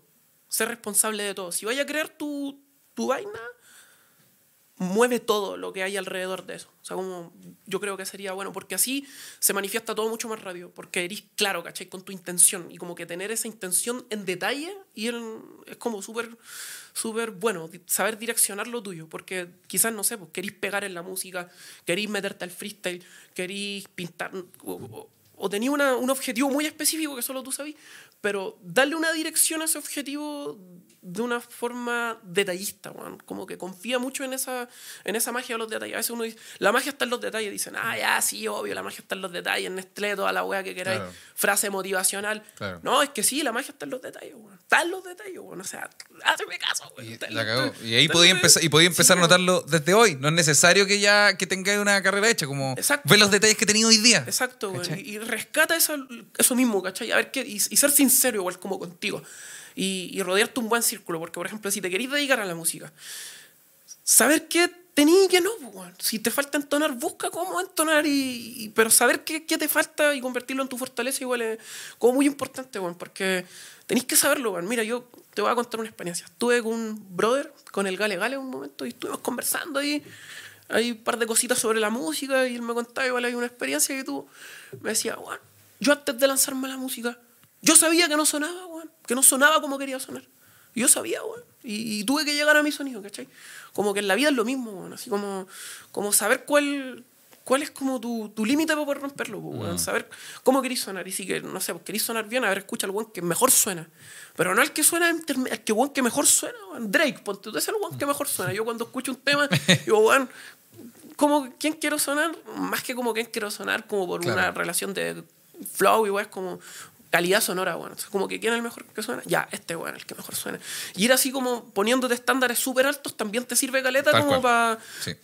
B: Ser responsable de todo. Si vaya a crear tu, tu vaina, mueve todo lo que hay alrededor de eso. O sea, como yo creo que sería bueno, porque así se manifiesta todo mucho más rápido, porque eres claro, ¿cachai? Con tu intención y como que tener esa intención en detalle y en- es como súper, súper bueno saber direccionar lo tuyo, porque quizás, no sé, pues querís pegar en la música, querís meterte al freestyle, querís pintar o, o- o tenía una- un objetivo muy específico que solo tú sabías, pero darle una dirección a ese objetivo de una forma detallista, weón. como que confía mucho en esa, en esa magia de los detalles. A veces uno dice, la magia está en los detalles, dicen, ah, ya, sí, obvio, la magia está en los detalles, Nestlé, toda la weá que queráis,
A: Claro.
B: frase motivacional.
A: Claro.
B: No, es que sí, la magia está en los detalles, weón. Está en los detalles, weón. O sea, hazme caso, weón.
A: Y, la cagó. ahí podía empezar, y podía empezar
B: Sí,
A: a notarlo desde hoy. No es necesario que ya que tengáis una carrera hecha, como
B: Exacto.
A: ver los detalles que he tenido hoy día.
B: Exacto, güey. Y, rescata eso, eso mismo, ¿cachai? A ver qué, y, y ser sincero igual como contigo. Y, y rodearte un buen círculo. Porque, por ejemplo, si te querés dedicar a la música, saber qué tení y qué no, pues. Si te falta entonar, busca cómo entonar, y, pero saber qué, qué te falta y convertirlo en tu fortaleza igual es como muy importante, weón, porque tenéis que saberlo. Mira, yo te voy a contar una experiencia. Estuve con un brother, con el Gale Gale un momento, y estuvimos conversando ahí. Hay un par de cositas sobre la música y él me contaba igual hay una experiencia que tuvo. Me decía, yo antes de lanzarme a la música, yo sabía que no sonaba, que no sonaba como quería sonar. Y yo sabía, weón. Y, y tuve que llegar a mi sonido, ¿cachai? Como que en la vida es lo mismo, weón. Así como, como saber cuál, cuál es como tu, tu límite para poder romperlo, pues, weón. Saber cómo querís sonar. Y si que, no sé, pues, querís sonar bien, a ver, escucha al weón que mejor suena. Pero no el que suena, el que weón que mejor suena, weón. Drake, ponte tú, es el weón que mejor suena. Yo cuando escucho un tema, digo, weón, como quién quiero sonar, más que como quién quiero sonar, como por
A: Claro.
B: una relación de flow, igual es como calidad sonora, bueno. Entonces, como que quién es el mejor que suena, ya, este bueno, el que mejor suena. Y ir así como poniéndote estándares súper altos también te sirve caleta
A: Tal
B: como para
A: Sí.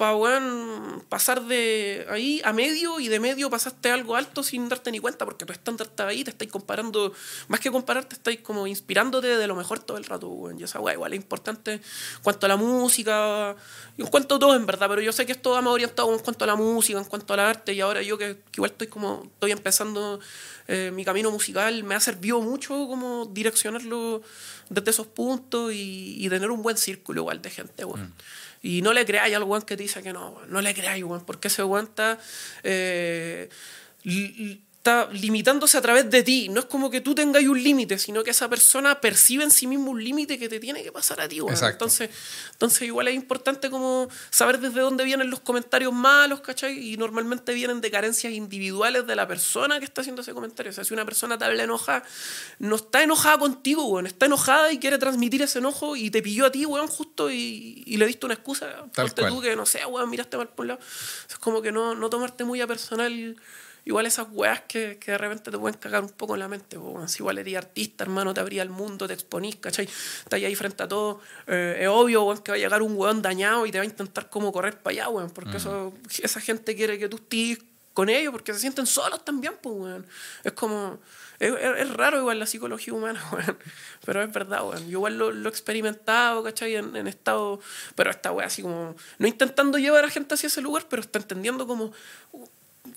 B: pasar de ahí a medio y de medio pasaste algo alto sin darte ni cuenta porque tu estándar estaba ahí, te estáis comparando, más que compararte, estáis como inspirándote de lo mejor todo el rato, weón. Y esa weá igual es importante en cuanto a la música, y en cuanto a todo en verdad, pero yo sé que esto va más orientado en cuanto a la música, en cuanto al arte, y ahora yo que, que igual estoy como, estoy empezando eh, mi camino musical, me ha servido mucho como direccionarlo desde esos puntos y, y tener un buen círculo igual de gente, weón. Y no le creáis al weón que te dice que no, weón. No le creáis, weón, porque ese weón está, eh, está limitándose a través de ti. No es como que tú tengas un límite, sino que esa persona percibe en sí mismo un límite que te tiene que pasar a ti.
A: Exacto.
B: Entonces, entonces igual es importante como saber desde dónde vienen los comentarios malos, ¿cachai? Y normalmente vienen de carencias individuales de la persona que está haciendo ese comentario. O sea, si una persona te habla enojada, no está enojada contigo, weón. Está enojada y quiere transmitir ese enojo y te pilló a ti, weón, justo y, y le diste una excusa.
A: Tal cual.
B: tú que, no sé, weón, miraste mal por un lado. Es como que no, no tomarte muy a personal igual esas weas que, que de repente te pueden cagar un poco en la mente. weón. Si igual eres artista, hermano, te abría el mundo, te exponís, ¿cachai? Estás ahí frente a todo. Eh, es obvio, weón, que va a llegar un weón dañado y te va a intentar como correr para allá, weón, porque eso, esa gente quiere que tú estés con ellos porque se sienten solos también, pues, weón. Es como... Es, es- raro igual la psicología humana, weón. Pero es verdad, weón. Yo igual lo, lo he experimentado, ¿cachai? En, en estado... Pero esta weá así como... No intentando llevar a gente hacia ese lugar, pero está entendiendo como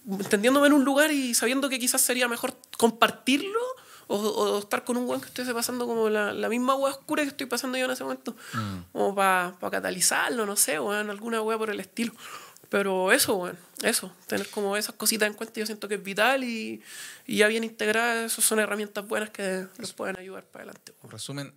B: entendiéndome en un lugar y sabiendo que quizás sería mejor compartirlo o, o estar con un weón que esté pasando como la, la misma weá oscura que estoy pasando yo en ese momento. Como para catalizarlo, no sé, weón, alguna weá por el estilo. Pero eso, weón, eso, tener como esas cositas en cuenta yo siento que es vital y, y ya bien integradas, eso son herramientas buenas que los pueden ayudar para adelante. weón.
A: Resumen,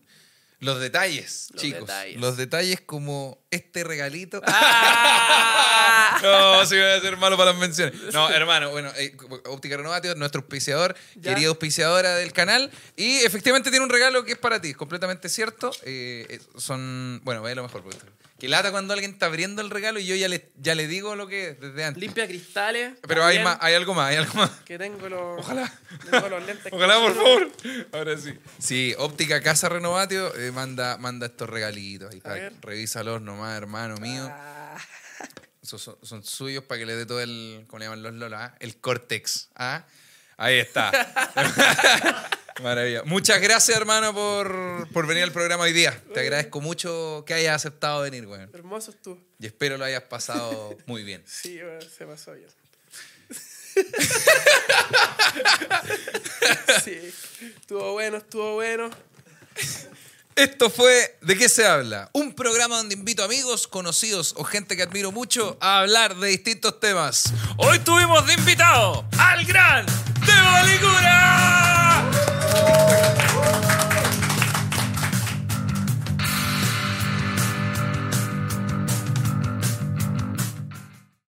A: los detalles,
B: Los
A: chicos.
B: detalles.
A: Los detalles como este regalito.
B: ¡Ah!
A: No, si voy a ser malo para las menciones. No, hermano, bueno, eh, Óptica Renovatio, nuestro auspiciador,
B: Ya.
A: querida auspiciadora del canal. Y efectivamente tiene un regalo que es para ti, completamente cierto. Eh, eh, son, bueno, ve lo mejor. porque- Que lata cuando alguien está abriendo el regalo y yo ya le, ya le digo lo que es desde antes.
B: Limpia cristales.
A: Pero hay, más, hay algo más, hay algo más.
B: Que tengo los,
A: Ojalá.
B: tengo los lentes.
A: Ojalá, por favor. Ahora sí. Sí, Óptica Casa Renovatio eh, manda, manda estos regalitos. Ahí, para- revísalos nomás, hermano mío.
B: Ah,
A: son, son suyos para que le dé todo el, ¿cómo le llaman los Lola? El córtex. ¿ah? Ahí está. Maravilla. Muchas gracias, hermano, por, por venir al programa hoy día. Te agradezco mucho que hayas aceptado venir, weón.
B: hermoso tú.
A: Y espero lo hayas pasado muy bien.
B: Sí, weón, se pasó bien. sí, estuvo bueno, estuvo bueno.
A: Esto fue ¿De qué se habla? Un programa donde invito amigos, conocidos o gente que admiro mucho a hablar de distintos temas.
D: Hoy tuvimos de invitado al gran Thank you.